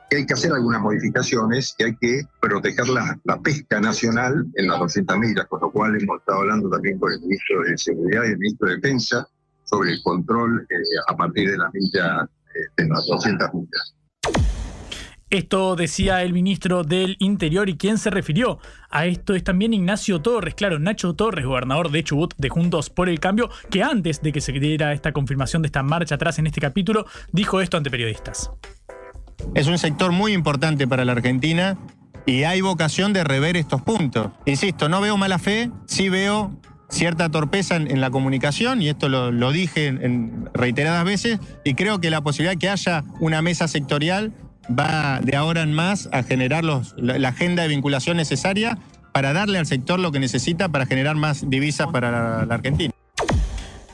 que hay que hacer algunas modificaciones, que hay que proteger la, la, pesca nacional en las 200 millas, con lo cual hemos estado hablando también con el ministro de Seguridad y el ministro de Defensa sobre el control eh, a partir de la milla, eh, de las 200 millas. Esto decía el ministro del Interior y quien se refirió a esto es también Ignacio Torres, claro, Nacho Torres, gobernador de Chubut de Juntos por el Cambio, que antes de que se diera esta confirmación de esta marcha atrás en este capítulo, dijo esto ante periodistas. Es un sector muy importante para la Argentina y hay vocación de rever estos puntos. Insisto, no veo mala fe, sí veo cierta torpeza en, la comunicación, y esto lo, dije en, reiteradas veces, y creo que la posibilidad de que haya una mesa sectorial va de ahora en más a generar la, agenda de vinculación necesaria para darle al sector lo que necesita para generar más divisas para la Argentina.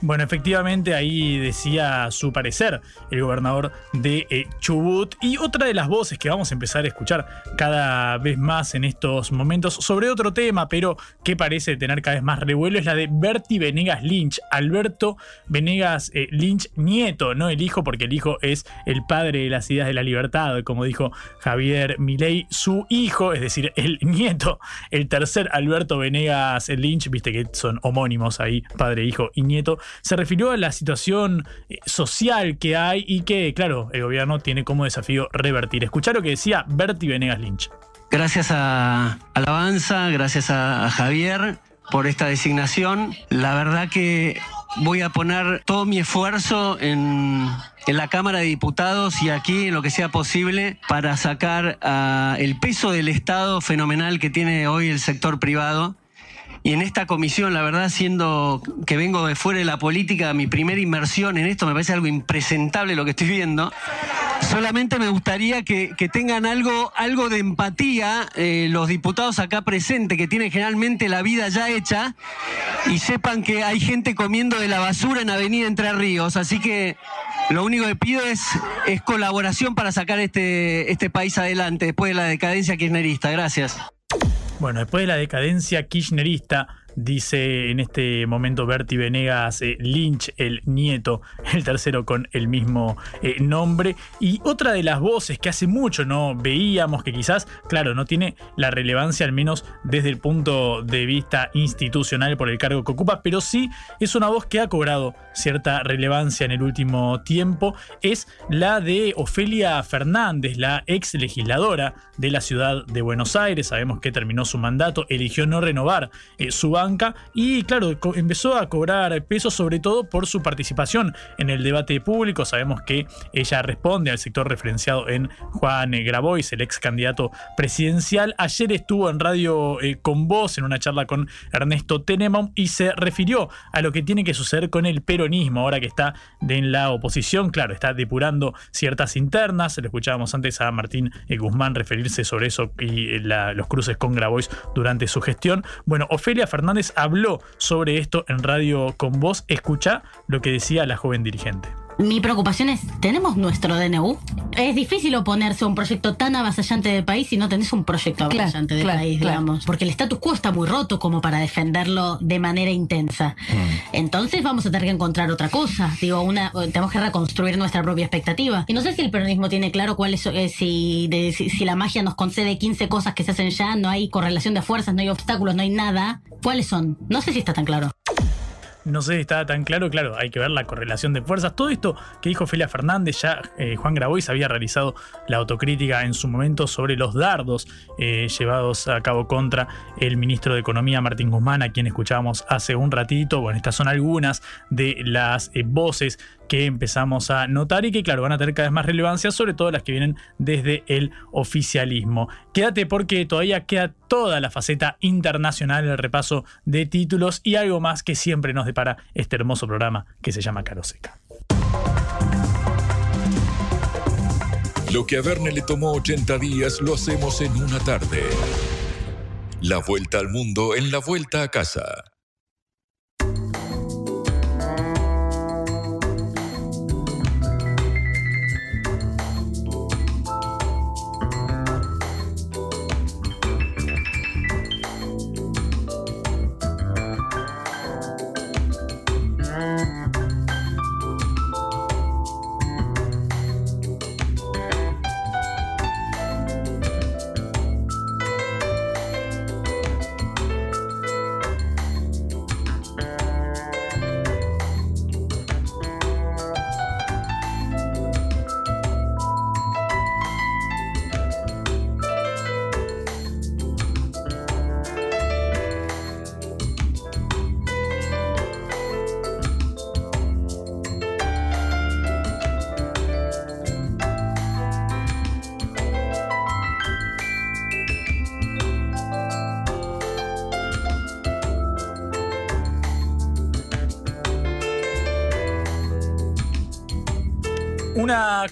Bueno, efectivamente ahí decía su parecer el gobernador de eh, Chubut. Y otra de las voces que vamos a empezar a escuchar cada vez más en estos momentos sobre otro tema, pero que parece tener cada vez más revuelo, es la de Bertie Venegas Lynch, Alberto Venegas eh, Lynch nieto, no el hijo, porque el hijo es el padre de las ideas de la libertad, como dijo Javier Milei, su hijo, es decir, el nieto, el tercer Alberto Venegas Lynch, viste que son homónimos ahí, padre, hijo y nieto, se refirió a la situación eh, social que hay y que, claro, el gobierno tiene como desafío revertir. Escuchar lo que decía Bertie Venegas Lynch. Gracias a Alabanza, gracias a Javier por esta designación. La verdad que voy a poner todo mi esfuerzo en, la Cámara de Diputados y aquí en lo que sea posible para sacar ah, el peso del Estado fenomenal que tiene hoy el sector privado y en esta comisión, la verdad, siendo que vengo de fuera de la política, mi primera inmersión en esto me parece algo impresentable lo que estoy viendo. Solamente me gustaría que, tengan algo, algo de empatía eh, los diputados acá presentes, que tienen generalmente la vida ya hecha, y sepan que hay gente comiendo de la basura en Avenida Entre Ríos. Así que lo único que pido es, es colaboración para sacar este, este país adelante después de la decadencia kirchnerista. Gracias. Bueno, después de la decadencia kirchnerista, dice en este momento Bertie Venegas eh, Lynch, el nieto, el tercero con el mismo eh, nombre. Y otra de las voces que hace mucho no veíamos, que quizás, claro, no tiene la relevancia, al menos desde el punto de vista institucional por el cargo que ocupa, pero sí es una voz que ha cobrado cierta relevancia en el último tiempo, es la de Ofelia Fernández, la ex legisladora de la ciudad de Buenos Aires. Sabemos que terminó su mandato, eligió no renovar eh, su banda y claro, empezó a cobrar peso sobre todo por su participación en el debate público. Sabemos que ella responde al sector referenciado en Juan Grabois, el ex candidato presidencial. Ayer estuvo en radio eh, con vos en una charla con Ernesto Tenenbaum y se refirió a lo que tiene que suceder con el peronismo ahora que está en la oposición. Claro, está depurando ciertas internas. Le escuchábamos antes a Martín eh, Guzmán referirse sobre eso y eh, los cruces con Grabois durante su gestión. Bueno, Ofelia Fernández habló sobre esto en radio con vos. Escucha lo que decía la joven dirigente. Mi preocupación es, ¿tenemos nuestro DNU? Es difícil oponerse a un proyecto tan avasallante del país si no tenés un proyecto Claro, avasallante del claro, país, claro. digamos. Porque el status quo está muy roto como para defenderlo de manera intensa. Entonces vamos a tener que encontrar otra cosa. Digo, una, tenemos que reconstruir nuestra propia expectativa. Y no sé si el peronismo tiene claro cuál es, eh, si, de- si, si la magia nos concede 15 cosas que se hacen ya, no hay correlación de fuerzas, no hay obstáculos, no hay nada. ¿Cuáles son? No sé si está tan claro. No sé si está tan claro, claro, hay que ver la correlación de fuerzas. Todo esto que dijo Felia Fernández, ya eh, Juan Grabois había realizado la autocrítica en su momento sobre los dardos eh, llevados a cabo contra el ministro de Economía Martín Guzmán, a quien escuchábamos hace un ratito. Bueno, estas son algunas de las eh, voces que empezamos a notar y que, claro, van a tener cada vez más relevancia, sobre todo las que vienen desde el oficialismo. Quédate porque todavía queda toda la faceta internacional, el repaso de títulos y algo más que siempre nos depara este hermoso programa que se llama Caro Seca. Lo que a Verne le tomó 80 días lo hacemos en una tarde. La vuelta al mundo en la vuelta a casa.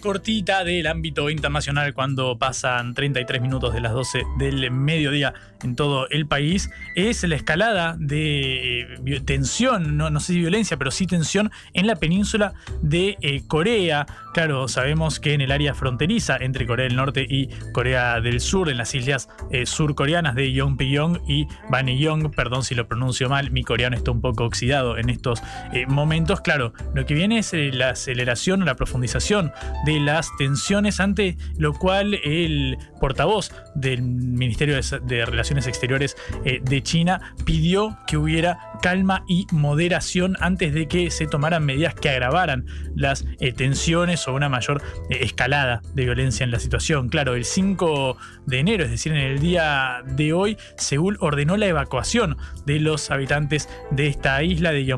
Cortita del ámbito internacional cuando pasan 33 minutos de las 12 del mediodía en todo el país es la escalada de eh, tensión, no, no sé si violencia, pero sí tensión en la península de eh, Corea. Claro, sabemos que en el área fronteriza entre Corea del Norte y Corea del Sur, en las islas eh, surcoreanas de Yongbyon y Baneyong, perdón si lo pronuncio mal, mi coreano está un poco oxidado en estos momentos. Claro, lo que viene es la aceleración la profundización de las tensiones, ante lo cual el portavoz del Ministerio de, Relaciones Exteriores eh, de China pidió que hubiera calma y moderación antes de que se tomaran medidas que agravaran las eh, tensiones o una mayor eh, escalada de violencia en la situación. Claro, el 5 de enero, es decir, en el día de hoy, Seúl ordenó la evacuación de los habitantes de esta isla de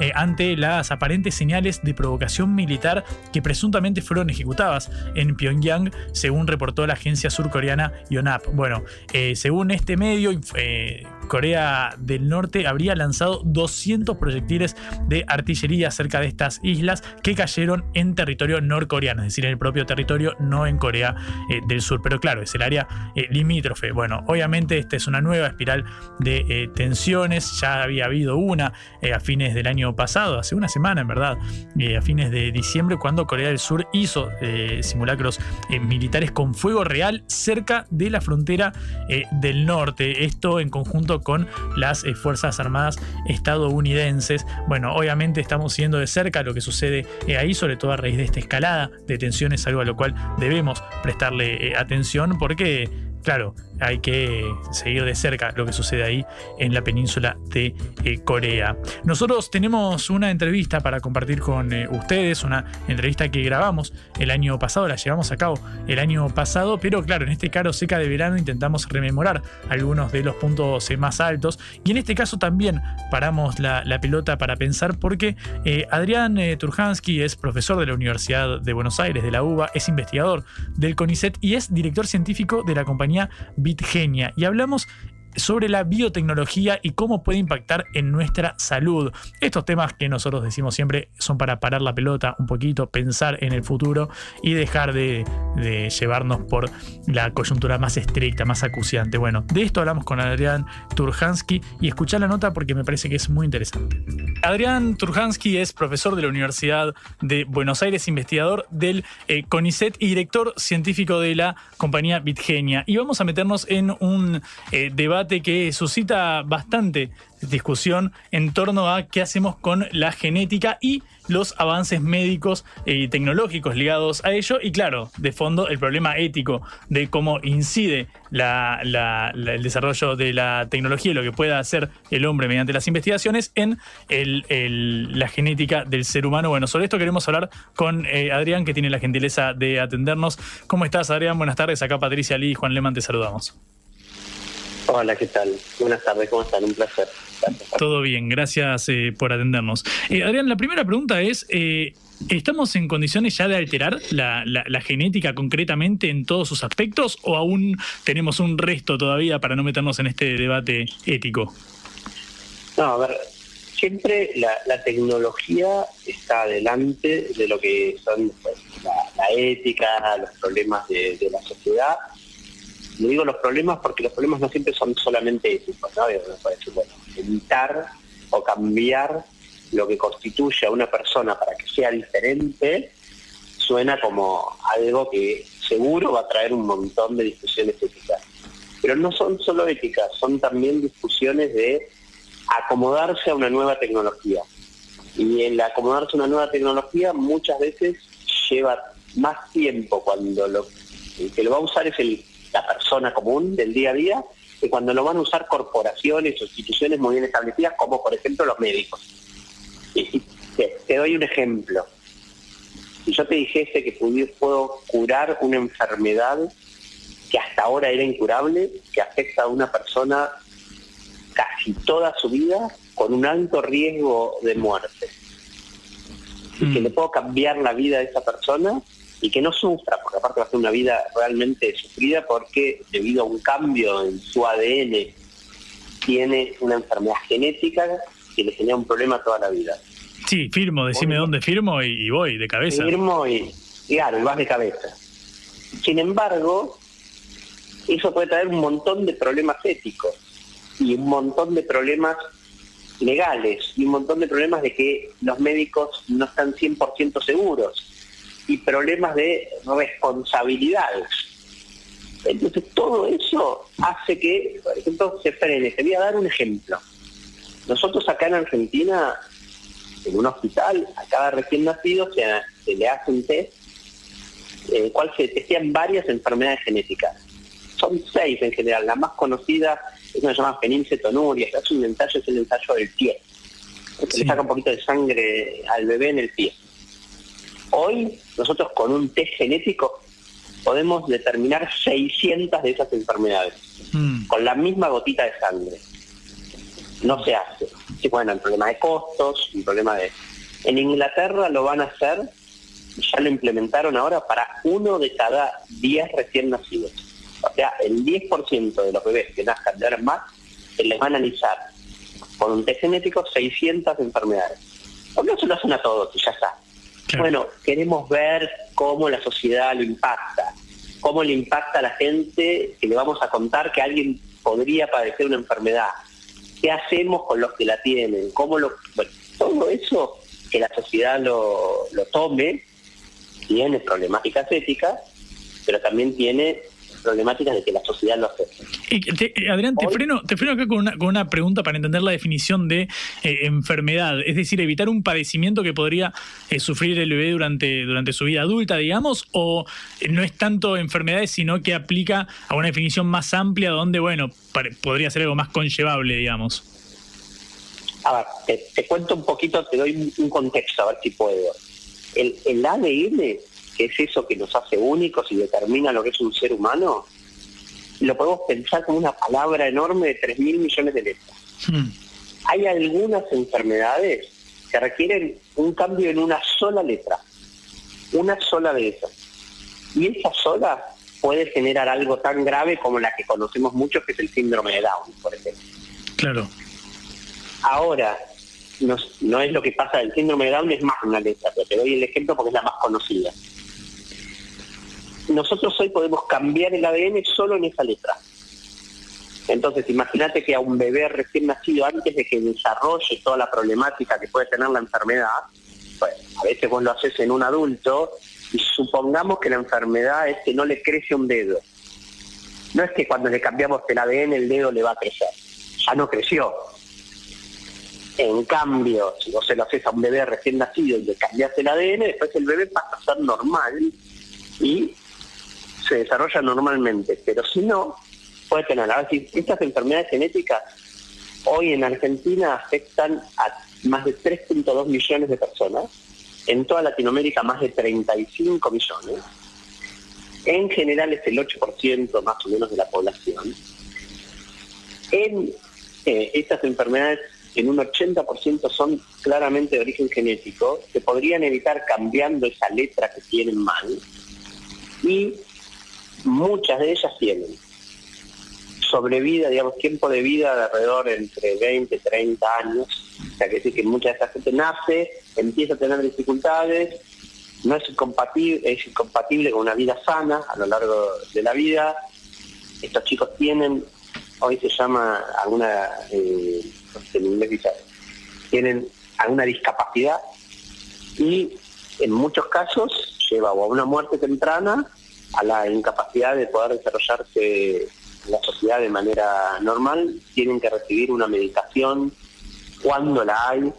eh, ante las aparentes señales de provocación militar que presuntamente fueron ejecutadas en Pyongyang, según reportó la agencia surcoreana Yonhap. Bueno, eh, según este medio, eh, Corea del Norte habría lanzado 200 proyectiles de artillería cerca de estas islas que cayeron en territorio norcoreano, es decir, en el propio territorio, no en Corea eh, del Sur. Pero claro, es el área eh, limítrofe. Bueno, obviamente esta es una nueva espiral de eh, tensiones. Ya había habido una a fines del año pasado, hace una semana en verdad, a fines de diciembre, cuando Corea del Sur hizo simulacros militares con fuego real cerca de la frontera del norte. Esto en conjunto con las eh, Fuerzas Armadas estadounidenses. Bueno, obviamente estamos siguiendo de cerca lo que sucede eh, ahí, sobre todo a raíz de esta escalada de tensiones, algo a lo cual debemos prestarle eh, atención porque, claro, hay que seguir de cerca lo que sucede ahí en la península de eh, Corea. Nosotros tenemos una entrevista para compartir con eh, ustedes, una entrevista que grabamos el año pasado, la llevamos a cabo el año pasado, pero claro, en este caro seca de verano intentamos rememorar algunos de los puntos eh, más altos y en este caso también paramos la, pelota para pensar porque Adrián Turhansky es profesor de la Universidad de Buenos Aires, de la UBA, es investigador del CONICET y es director científico de la compañía Bitgenia. Y hablamos sobre la biotecnología y cómo puede impactar en nuestra salud. Estos temas que nosotros decimos siempre son para parar la pelota un poquito, pensar en el futuro y dejar de, llevarnos por la coyuntura más estricta, más acuciante. Bueno, de esto hablamos con Adrián Turhansky y escuchar la nota porque me parece que es muy interesante. Adrián Turhansky es profesor de la Universidad de Buenos Aires, investigador del eh, CONICET y director científico de la compañía Bitgenia. Y vamos a meternos en un eh, debate que suscita bastante discusión en torno a qué hacemos con la genética y los avances médicos y tecnológicos ligados a ello y claro, de fondo el problema ético de cómo incide el desarrollo de la tecnología y lo que pueda hacer el hombre mediante las investigaciones en la genética del ser humano. Bueno, sobre esto queremos hablar con eh, Adrián, que tiene la gentileza de atendernos. ¿Cómo estás, Adrián? Buenas tardes. Acá Patricia Lee y Juan Leman te saludamos. Hola, ¿qué tal? Buenas tardes, ¿cómo están? Un placer. Todo bien, gracias eh, por atendernos. Eh, Adrián, la primera pregunta es, eh, ¿estamos en condiciones ya de alterar la, genética concretamente en todos sus aspectos o aún tenemos un resto todavía para no meternos en este debate ético? No, a ver, siempre la, tecnología está adelante de lo que son pues, la, ética, los problemas de la sociedad le digo los problemas porque los problemas no siempre son solamente éticos, ¿no? bueno, evitar o cambiar lo que constituye a una persona para que sea diferente suena como algo que seguro va a traer un montón de discusiones éticas. Pero no son solo éticas, son también discusiones de acomodarse a una nueva tecnología. Y el acomodarse a una nueva tecnología muchas veces lleva más tiempo cuando lo el que lo va a usar es el la persona común del día a día, que cuando lo van a usar corporaciones o instituciones muy bien establecidas, como por ejemplo los médicos. Y, te, doy un ejemplo. Si yo te dijese que puedo curar una enfermedad que hasta ahora era incurable, que afecta a una persona casi toda su vida con un alto riesgo de muerte, y que mm. le puedo cambiar la vida a esa persona, y que no sufra, porque aparte va a ser una vida realmente sufrida porque debido a un cambio en su ADN tiene una enfermedad genética que le genera un problema toda la vida. Sí, firmo, decime dónde firmo y, voy de cabeza. Firmo y, claro, y vas de cabeza. Sin embargo, eso puede traer un montón de problemas éticos y un montón de problemas legales y un montón de problemas de que los médicos no están 100% seguros y problemas de responsabilidades. Entonces todo eso hace que, por ejemplo, se frene. Te voy a dar un ejemplo. Nosotros acá en Argentina, en un hospital, a cada recién nacido se, le hace un test, en el cual se testean varias enfermedades genéticas. Son seis en general. La más conocida es una llamada fenilcetonuria, es un ensayo, es el ensayo del pie. Se le saca un poquito de sangre al bebé en el pie. Hoy nosotros con un test genético podemos determinar 600 de esas enfermedades, mm. con la misma gotita de sangre. No se hace. Sí, bueno, el problema de costos, un problema de... En Inglaterra lo van a hacer, ya lo implementaron ahora para uno de cada 10 recién nacidos. O sea, el 10% de los bebés que nazcan de ahora más, se les va a analizar con un test genético 600 enfermedades. Porque eso lo hacen a todos y ya está. Bueno, queremos ver cómo la sociedad lo impacta, cómo le impacta a la gente que le vamos a contar que alguien podría padecer una enfermedad. ¿Qué hacemos con los que la tienen? ¿Cómo lo, todo eso que la sociedad lo, tome tiene problemáticas éticas, pero también tiene problemáticas de que la sociedad lo acepte. Y te- eh, Adrián, te freno, te freno acá con una, con una pregunta para entender la definición de eh, enfermedad, es decir, evitar un padecimiento que podría eh, sufrir el bebé durante, durante su vida adulta, digamos, o no es tanto enfermedades, sino que aplica a una definición más amplia donde, bueno, pare- podría ser algo más conllevable, digamos. A ver, te, te cuento un poquito, te doy un- un contexto, a ver si puedo. El, el ADN, que es eso que nos hace únicos y determina lo que es un ser humano, lo podemos pensar como una palabra enorme de 3 mil millones de letras. Hay algunas enfermedades que requieren un cambio en una sola letra, una sola de esas. Y esa sola puede generar algo tan grave como la que conocemos mucho, que es el síndrome de Down, por ejemplo. Claro. Ahora, no, no es lo que pasa del síndrome de Down, es más una letra, pero te doy el ejemplo porque es la más conocida. Nosotros hoy podemos cambiar el ADN solo en esa letra. Entonces, imagínate que a un bebé recién nacido, antes de que desarrolle toda la problemática que puede tener la enfermedad, pues a veces vos lo haces en un adulto y supongamos que la enfermedad es que no le crece un dedo. No es que cuando le cambiamos el ADN el dedo le va a crecer, ya no creció. En cambio, si vos se lo haces a un bebé recién nacido y le cambias el ADN, después el bebé pasa a ser normal y se desarrolla normalmente. Pero si no, puede tener. Estas enfermedades genéticas hoy en Argentina afectan a más de 3.2 millones de personas, en toda Latinoamérica más de 35 millones, en general es el 8% más o menos de la población. En eh, estas enfermedades, en un 80% son claramente de origen genético, se podrían evitar cambiando esa letra que tienen mal, y muchas de ellas tienen sobrevida, digamos, tiempo de vida de alrededor entre 20 y 30 años. O sea, que decir que mucha de esta gente nace, empieza a tener dificultades, no es incompatible, es incompatible con una vida sana a lo largo de la vida. Estos chicos tienen, hoy se llama alguna, eh, tienen alguna discapacidad y en muchos casos lleva a una muerte temprana, a la incapacidad de poder desarrollarse la sociedad de manera normal, tienen que recibir una medicación cuando la hay,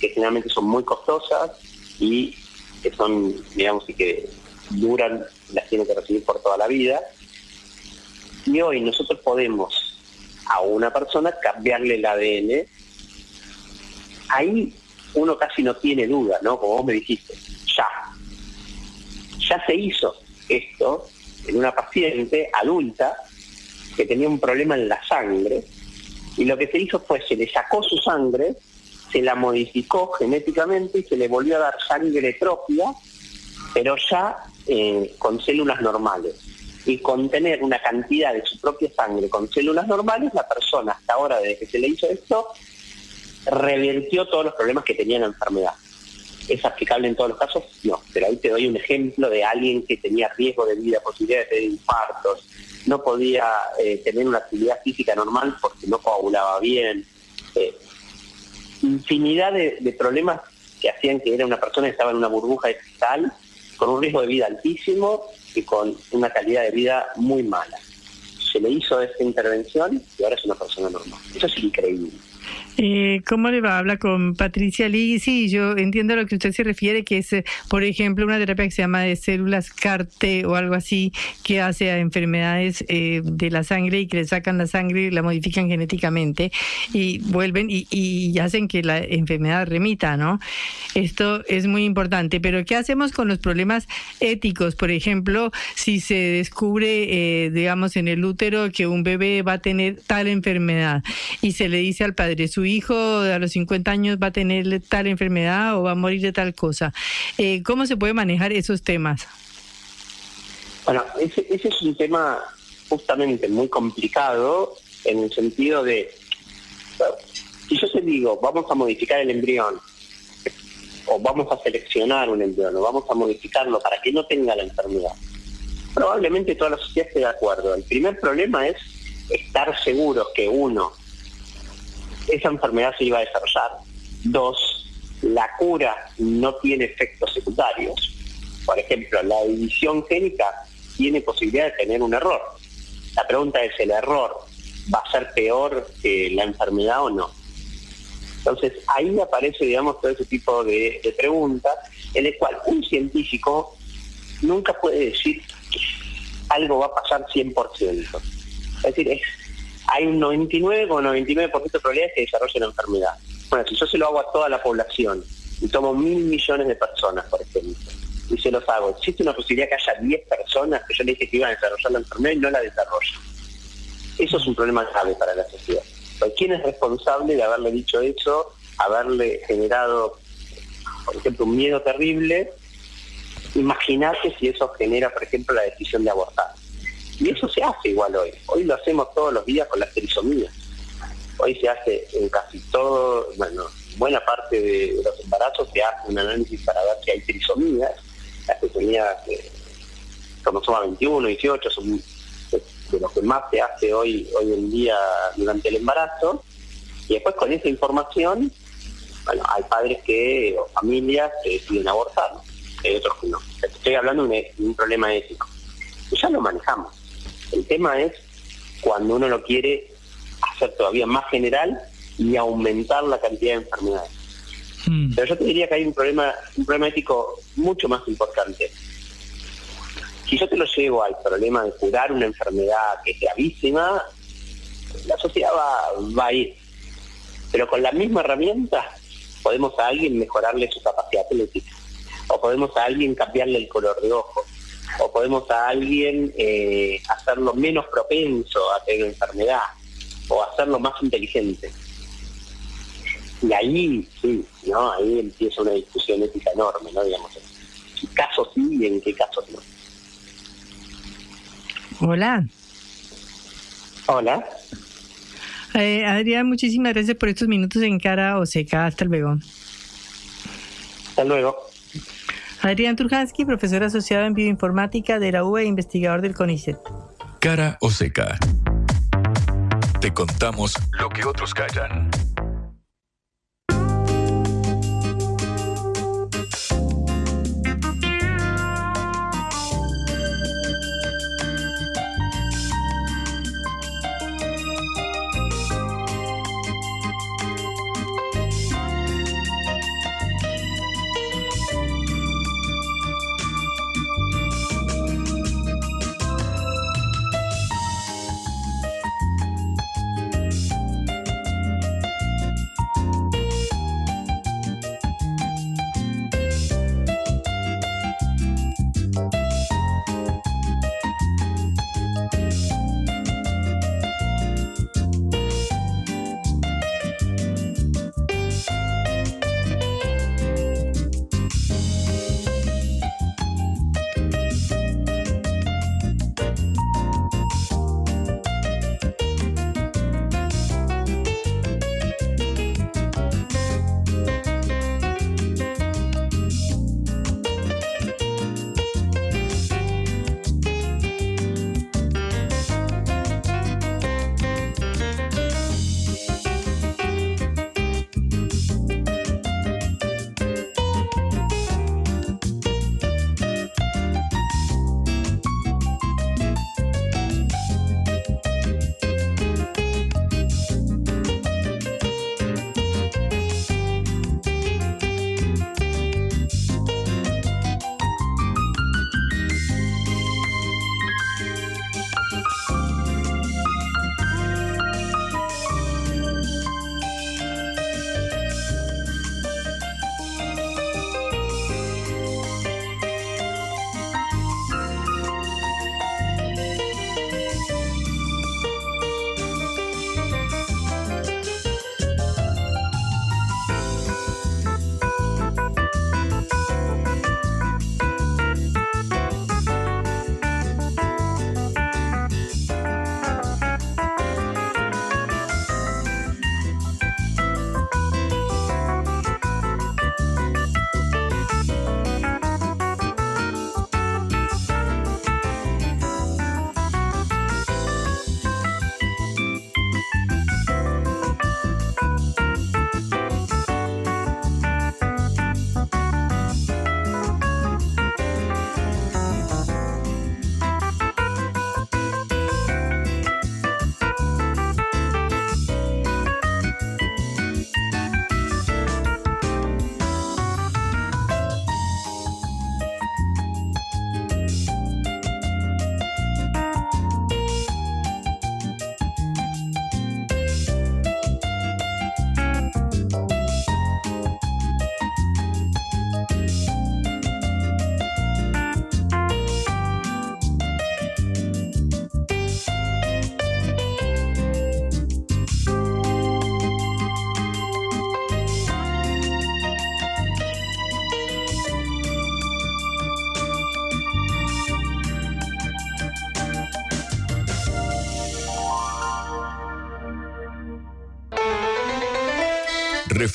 que generalmente son muy costosas y que son, digamos, y que duran, las tienen que recibir por toda la vida. Y hoy nosotros podemos a una persona cambiarle el ADN. Ahí uno casi no tiene duda, ¿no? Como vos me dijiste, ya. Ya se hizo esto en una paciente adulta que tenía un problema en la sangre y lo que se hizo fue se le sacó su sangre, se la modificó genéticamente y se le volvió a dar sangre propia, pero ya eh, con células normales. Y con tener una cantidad de su propia sangre con células normales, la persona hasta ahora, desde que se le hizo esto, revertió todos los problemas que tenía la enfermedad. ¿Es aplicable en todos los casos? No, pero ahí te doy un ejemplo de alguien que tenía riesgo de vida, posibilidad de tener infartos, no podía eh, tener una actividad física normal porque no coagulaba bien. eh, infinidad de, de problemas que hacían que era una persona que estaba en una burbuja de cristal con un riesgo de vida altísimo y con una calidad de vida muy mala. Se le hizo esta intervención y ahora es una persona normal. Eso es increíble. Eh, ¿Cómo le va? Habla con Patricia Lee. Sí, yo entiendo a lo que usted se refiere, que es, eh, por ejemplo, una terapia que se llama de células CAR-T o algo así, que hace a enfermedades eh, de la sangre y que le sacan la sangre y la modifican genéticamente y vuelven y, y hacen que la enfermedad remita, ¿no? Esto es muy importante. Pero ¿qué hacemos con los problemas éticos? Por ejemplo, si se descubre, eh, digamos, en el útero que un bebé va a tener tal enfermedad y se le dice al padre, su hijo a los 50 años va a tener tal enfermedad o va a morir de tal cosa. Eh, ¿Cómo se puede manejar esos temas? Bueno, ese, ese es un tema justamente muy complicado en el sentido de, si yo te digo, vamos a modificar el embrión, o vamos a seleccionar un embrión, o vamos a modificarlo para que no tenga la enfermedad, probablemente toda la sociedad esté de acuerdo. El primer problema es estar seguros que uno, esa enfermedad se iba a desarrollar, dos, la cura no tiene efectos secundarios, por ejemplo, la edición génica tiene posibilidad de tener un error. La pregunta es, ¿el error va a ser peor que la enfermedad o no? Entonces ahí aparece, digamos, todo ese tipo de, de preguntas en el cual un científico nunca puede decir que algo va a pasar 100%. Es decir, es, hay un 99 o 99% de probabilidades que desarrolle la enfermedad. Bueno, si yo se lo hago a toda la población y tomo mil millones de personas, por ejemplo, y se los hago, existe una posibilidad que haya 10 personas que yo le dije que iban a desarrollar la enfermedad y no la desarrollan. Eso es un problema grave para la sociedad. ¿Quién es responsable de haberle dicho eso, haberle generado, por ejemplo, un miedo terrible? Imagínate si eso genera, por ejemplo, la decisión de abortar. Y eso se hace igual hoy. Hoy lo hacemos todos los días con las trisomías. Hoy se hace en casi todo, bueno, buena parte de los embarazos se hace un análisis para ver si hay trisomías. Las trisomías eh, cromosoma 21, 18 son de lo que más se hace hoy, hoy en día durante el embarazo. Y después con esa información, bueno, hay padres que, o familias que deciden abortar, hay otros que no. Estoy hablando de un, problema ético. Y ya lo manejamos. El tema es cuando uno lo quiere hacer todavía más general y aumentar la cantidad de enfermedades. Pero yo te diría que hay un problema, un problema ético mucho más importante si yo te lo llevo al problema de curar una enfermedad que es gravísima, la sociedad va, a ir. Pero con la misma herramienta podemos a alguien mejorarle su capacidad atlética, o podemos a alguien cambiarle el color de ojos, o podemos a alguien eh, hacerlo menos propenso a tener enfermedad, o hacerlo más inteligente. Y ahí, sí, ¿no? Ahí empieza una discusión ética enorme, ¿no? Digamos, en qué casos sí y en qué casos no. Hola. Hola. Eh, Adrián, muchísimas gracias por estos minutos en cara o seca. Hasta luego. Hasta luego. Adrián Turjansky, profesor asociado en bioinformática de la UBA e investigador del CONICET. Cara o seca. Te contamos lo que otros callan.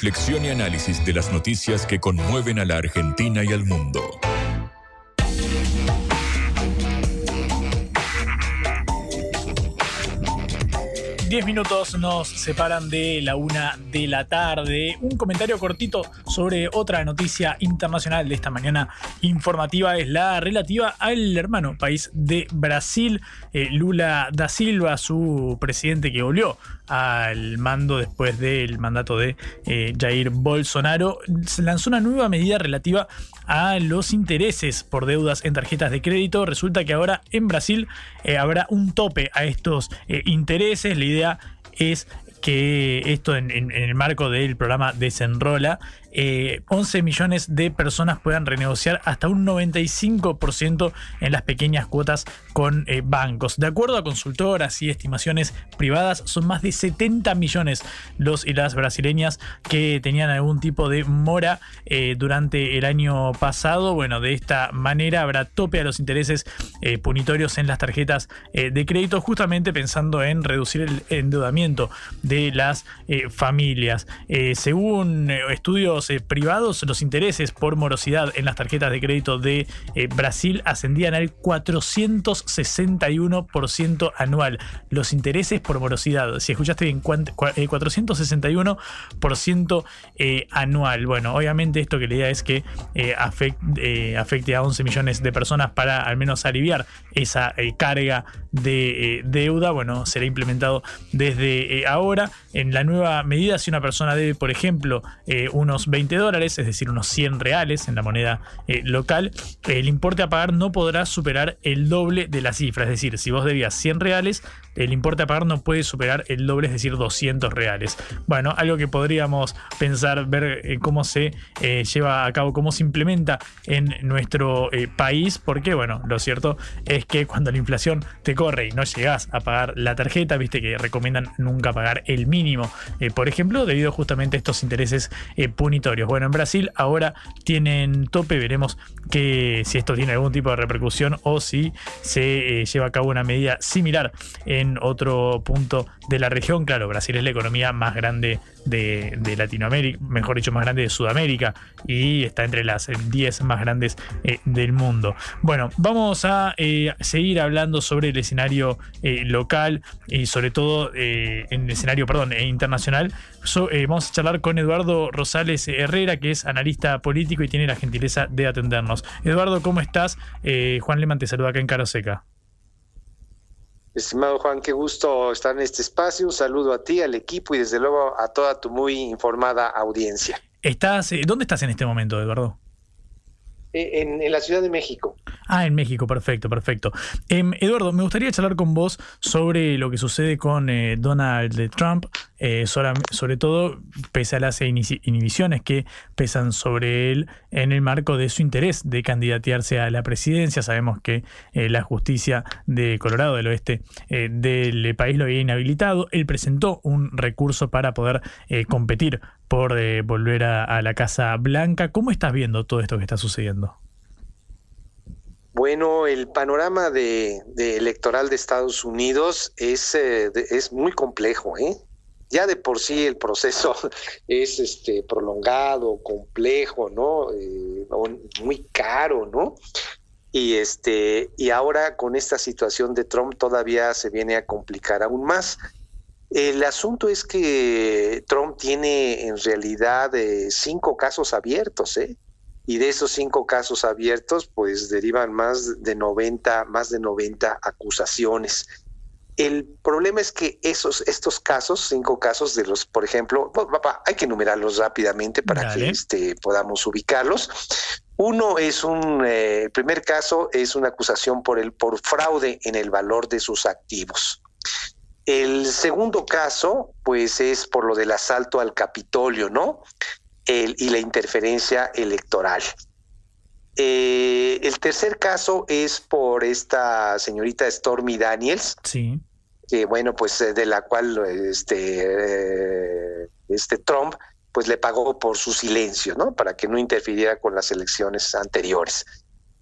Reflexión y análisis de las noticias que conmueven a la Argentina y al mundo. Diez minutos nos separan de la una de la tarde. Un comentario cortito sobre otra noticia internacional de esta mañana informativa es la relativa al hermano país de Brasil, eh, Lula da Silva, su presidente que volvió al mando después del mandato de eh, Jair Bolsonaro, se lanzó una nueva medida relativa a los intereses por deudas en tarjetas de crédito. Resulta que ahora en Brasil eh, habrá un tope a estos intereses. La idea es que esto en, el marco del programa Desenrola, 11 eh, millones de personas puedan renegociar hasta un 95% en las pequeñas cuotas con eh, bancos. De acuerdo a consultoras y estimaciones privadas, son más de 70 millones los y las brasileñas que tenían algún tipo de mora eh, durante el año pasado. Bueno, de esta manera habrá tope a los intereses punitorios en las tarjetas de crédito, justamente pensando en reducir el endeudamiento de las familias. según estudios eh, privados, los intereses por morosidad en las tarjetas de crédito de eh, Brasil ascendían al 461% anual. Los intereses por morosidad, si escuchaste bien, 461% eh, anual. Bueno, obviamente esto que la idea es que afecte, afecte, a 11 millones de personas para al menos aliviar esa carga de deuda. Bueno, será implementado desde ahora. En la nueva medida, si una persona debe, por ejemplo, unos 20 dólares, es decir, unos 100 reales en la moneda eh, local, el importe a pagar no podrá superar el doble de la cifra. Es decir, si vos debías 100 reales, el importe a pagar no puede superar el doble, es decir, 200 reales. Bueno, algo que podríamos pensar, ver eh, cómo se eh, lleva a cabo, cómo se implementa en nuestro país, porque, bueno, lo cierto es que cuando la inflación te corre y no llegas a pagar la tarjeta, viste que recomiendan nunca pagar el mínimo, por ejemplo, debido justamente a estos intereses punitivos bueno, en Brasil ahora tienen tope, veremos que si esto tiene algún tipo de repercusión o si se eh, lleva a cabo una medida similar en otro punto de la región. Claro, Brasil es la economía más grande de, Latinoamérica, mejor dicho, más grande de Sudamérica y está entre las 10 más grandes eh, del mundo. Bueno, vamos a eh, seguir hablando sobre el escenario local y sobre todo en el escenario, perdón, internacional. vamos a charlar con Eduardo Rosales Herrera, que es analista político y tiene la gentileza de atendernos. Eduardo, ¿cómo estás? Eh, Juan Leman te saluda acá en Caroseca. Estimado Juan, qué gusto estar en este espacio. Un saludo a ti, al equipo y desde luego a toda tu muy informada audiencia. ¿Estás, eh, ¿Dónde estás en este momento, Eduardo? Eh, en, la Ciudad de México. Ah, en México, perfecto, perfecto. Em, Eduardo, me gustaría charlar con vos sobre lo que sucede con eh, Donald Trump, eh, sobre, todo pese a las inhibiciones que pesan sobre él en el marco de su interés de candidatearse a la presidencia. Sabemos que la justicia de Colorado del Oeste del país lo había inhabilitado. Él presentó un recurso para poder competir por volver a la Casa Blanca. ¿Cómo estás viendo todo esto que está sucediendo? Bueno, el panorama de, electoral de Estados Unidos es, eh, es muy complejo, ¿eh? Ya de por sí el proceso es este prolongado, complejo, ¿no? Eh, muy caro, ¿no? Y este, y ahora con esta situación de Trump todavía se viene a complicar aún más. El asunto es que Trump tiene en realidad eh, cinco casos abiertos, ¿eh? y de esos cinco casos abiertos, pues derivan más de 90, más de 90 acusaciones. El problema es que esos, estos casos, cinco casos de los, por ejemplo, papá, hay que enumerarlos rápidamente para que este, podamos ubicarlos. Uno es un, eh, el primer caso es una acusación por el por fraude en el valor de sus activos. El segundo caso, pues, es por lo del asalto al Capitolio, ¿no? y la interferencia electoral. Eh, el tercer caso es por esta señorita Stormy Daniels. Sí. Que bueno, pues eh, de la cual este, eh, este Trump pues le pagó por su silencio, ¿no? Para que no interfiriera con las elecciones anteriores.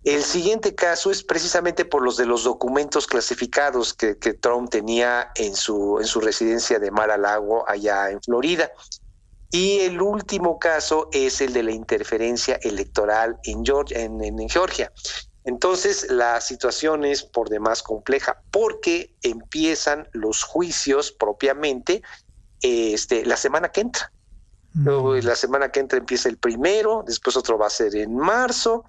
El siguiente caso es precisamente por los de los documentos clasificados que, Trump tenía en su, en su residencia de Mar a Lago allá en Florida. Y el último caso es el de la interferencia electoral en Georgia. En, en Georgia. Entonces la situación es por demás compleja porque empiezan los juicios propiamente este, la semana que entra. Luego la semana que entra empieza el primero, después otro va a ser en marzo,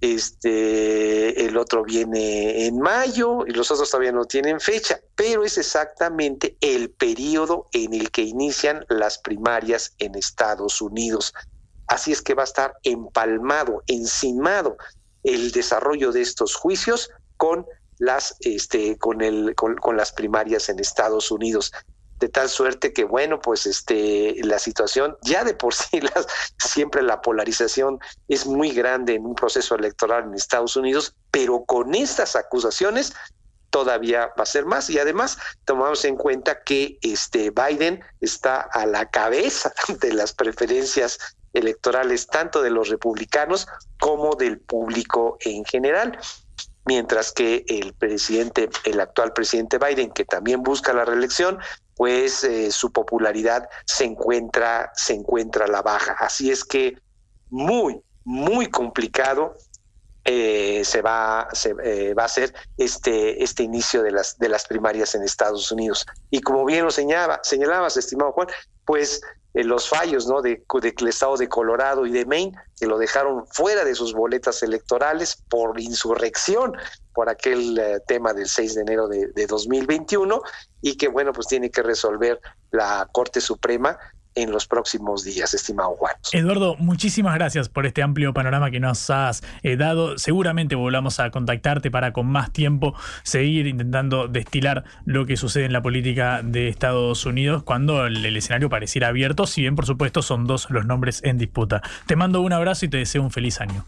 este, el otro viene en mayo y los otros todavía no tienen fecha, pero es exactamente el periodo en el que inician las primarias en Estados Unidos. Así es que va a estar empalmado, encimado el desarrollo de estos juicios con las, este, con el, con, con las primarias en Estados Unidos de tal suerte que bueno pues este la situación ya de por sí siempre la polarización es muy grande en un proceso electoral en Estados Unidos pero con estas acusaciones todavía va a ser más. Y además tomamos en cuenta que este Biden está a la cabeza de las preferencias electorales tanto de los republicanos como del público en general. Mientras que el presidente, el actual presidente Biden, que también busca la reelección, pues eh, su popularidad se encuentra, se encuentra a la baja. Así es que muy, muy complicado eh, se va se, eh, va a ser este este inicio de las de las primarias en Estados Unidos y como bien lo señalaba señalabas estimado Juan pues los fallos ¿no? de, del estado de Colorado y de Maine, que lo dejaron fuera de sus boletas electorales por insurrección, por aquel eh, tema del 6 de enero de, de 2021, y que, bueno, pues tiene que resolver la Corte Suprema en los próximos días, estimado Juan. Eduardo, muchísimas gracias por este amplio panorama que nos has eh, dado. Seguramente volvamos a contactarte para con más tiempo seguir intentando destilar lo que sucede en la política de Estados Unidos cuando el, el escenario pareciera abierto, si bien por supuesto son dos los nombres en disputa. Te mando un abrazo y te deseo un feliz año.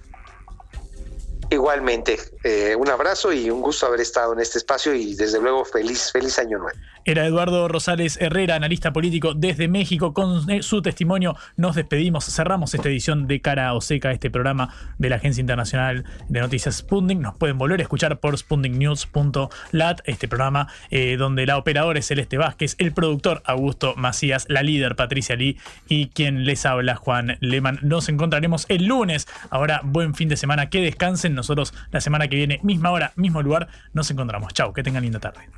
Igualmente, eh, un abrazo y un gusto haber estado en este espacio y desde luego feliz, feliz año nuevo. Era Eduardo Rosales Herrera, analista político desde México. Con su testimonio nos despedimos, cerramos esta edición de Cara o Seca, este programa de la Agencia Internacional de Noticias Sputnik. Nos pueden volver a escuchar por sputniknews.lat, este programa eh, donde la operadora es Celeste Vázquez, el productor Augusto Macías, la líder Patricia Lee y quien les habla Juan Leman. Nos encontraremos el lunes. Ahora, buen fin de semana, que descansen. Nosotros la semana que viene, misma hora, mismo lugar, nos encontramos. Chao, que tengan linda tarde.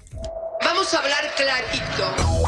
Vamos a hablar clarito.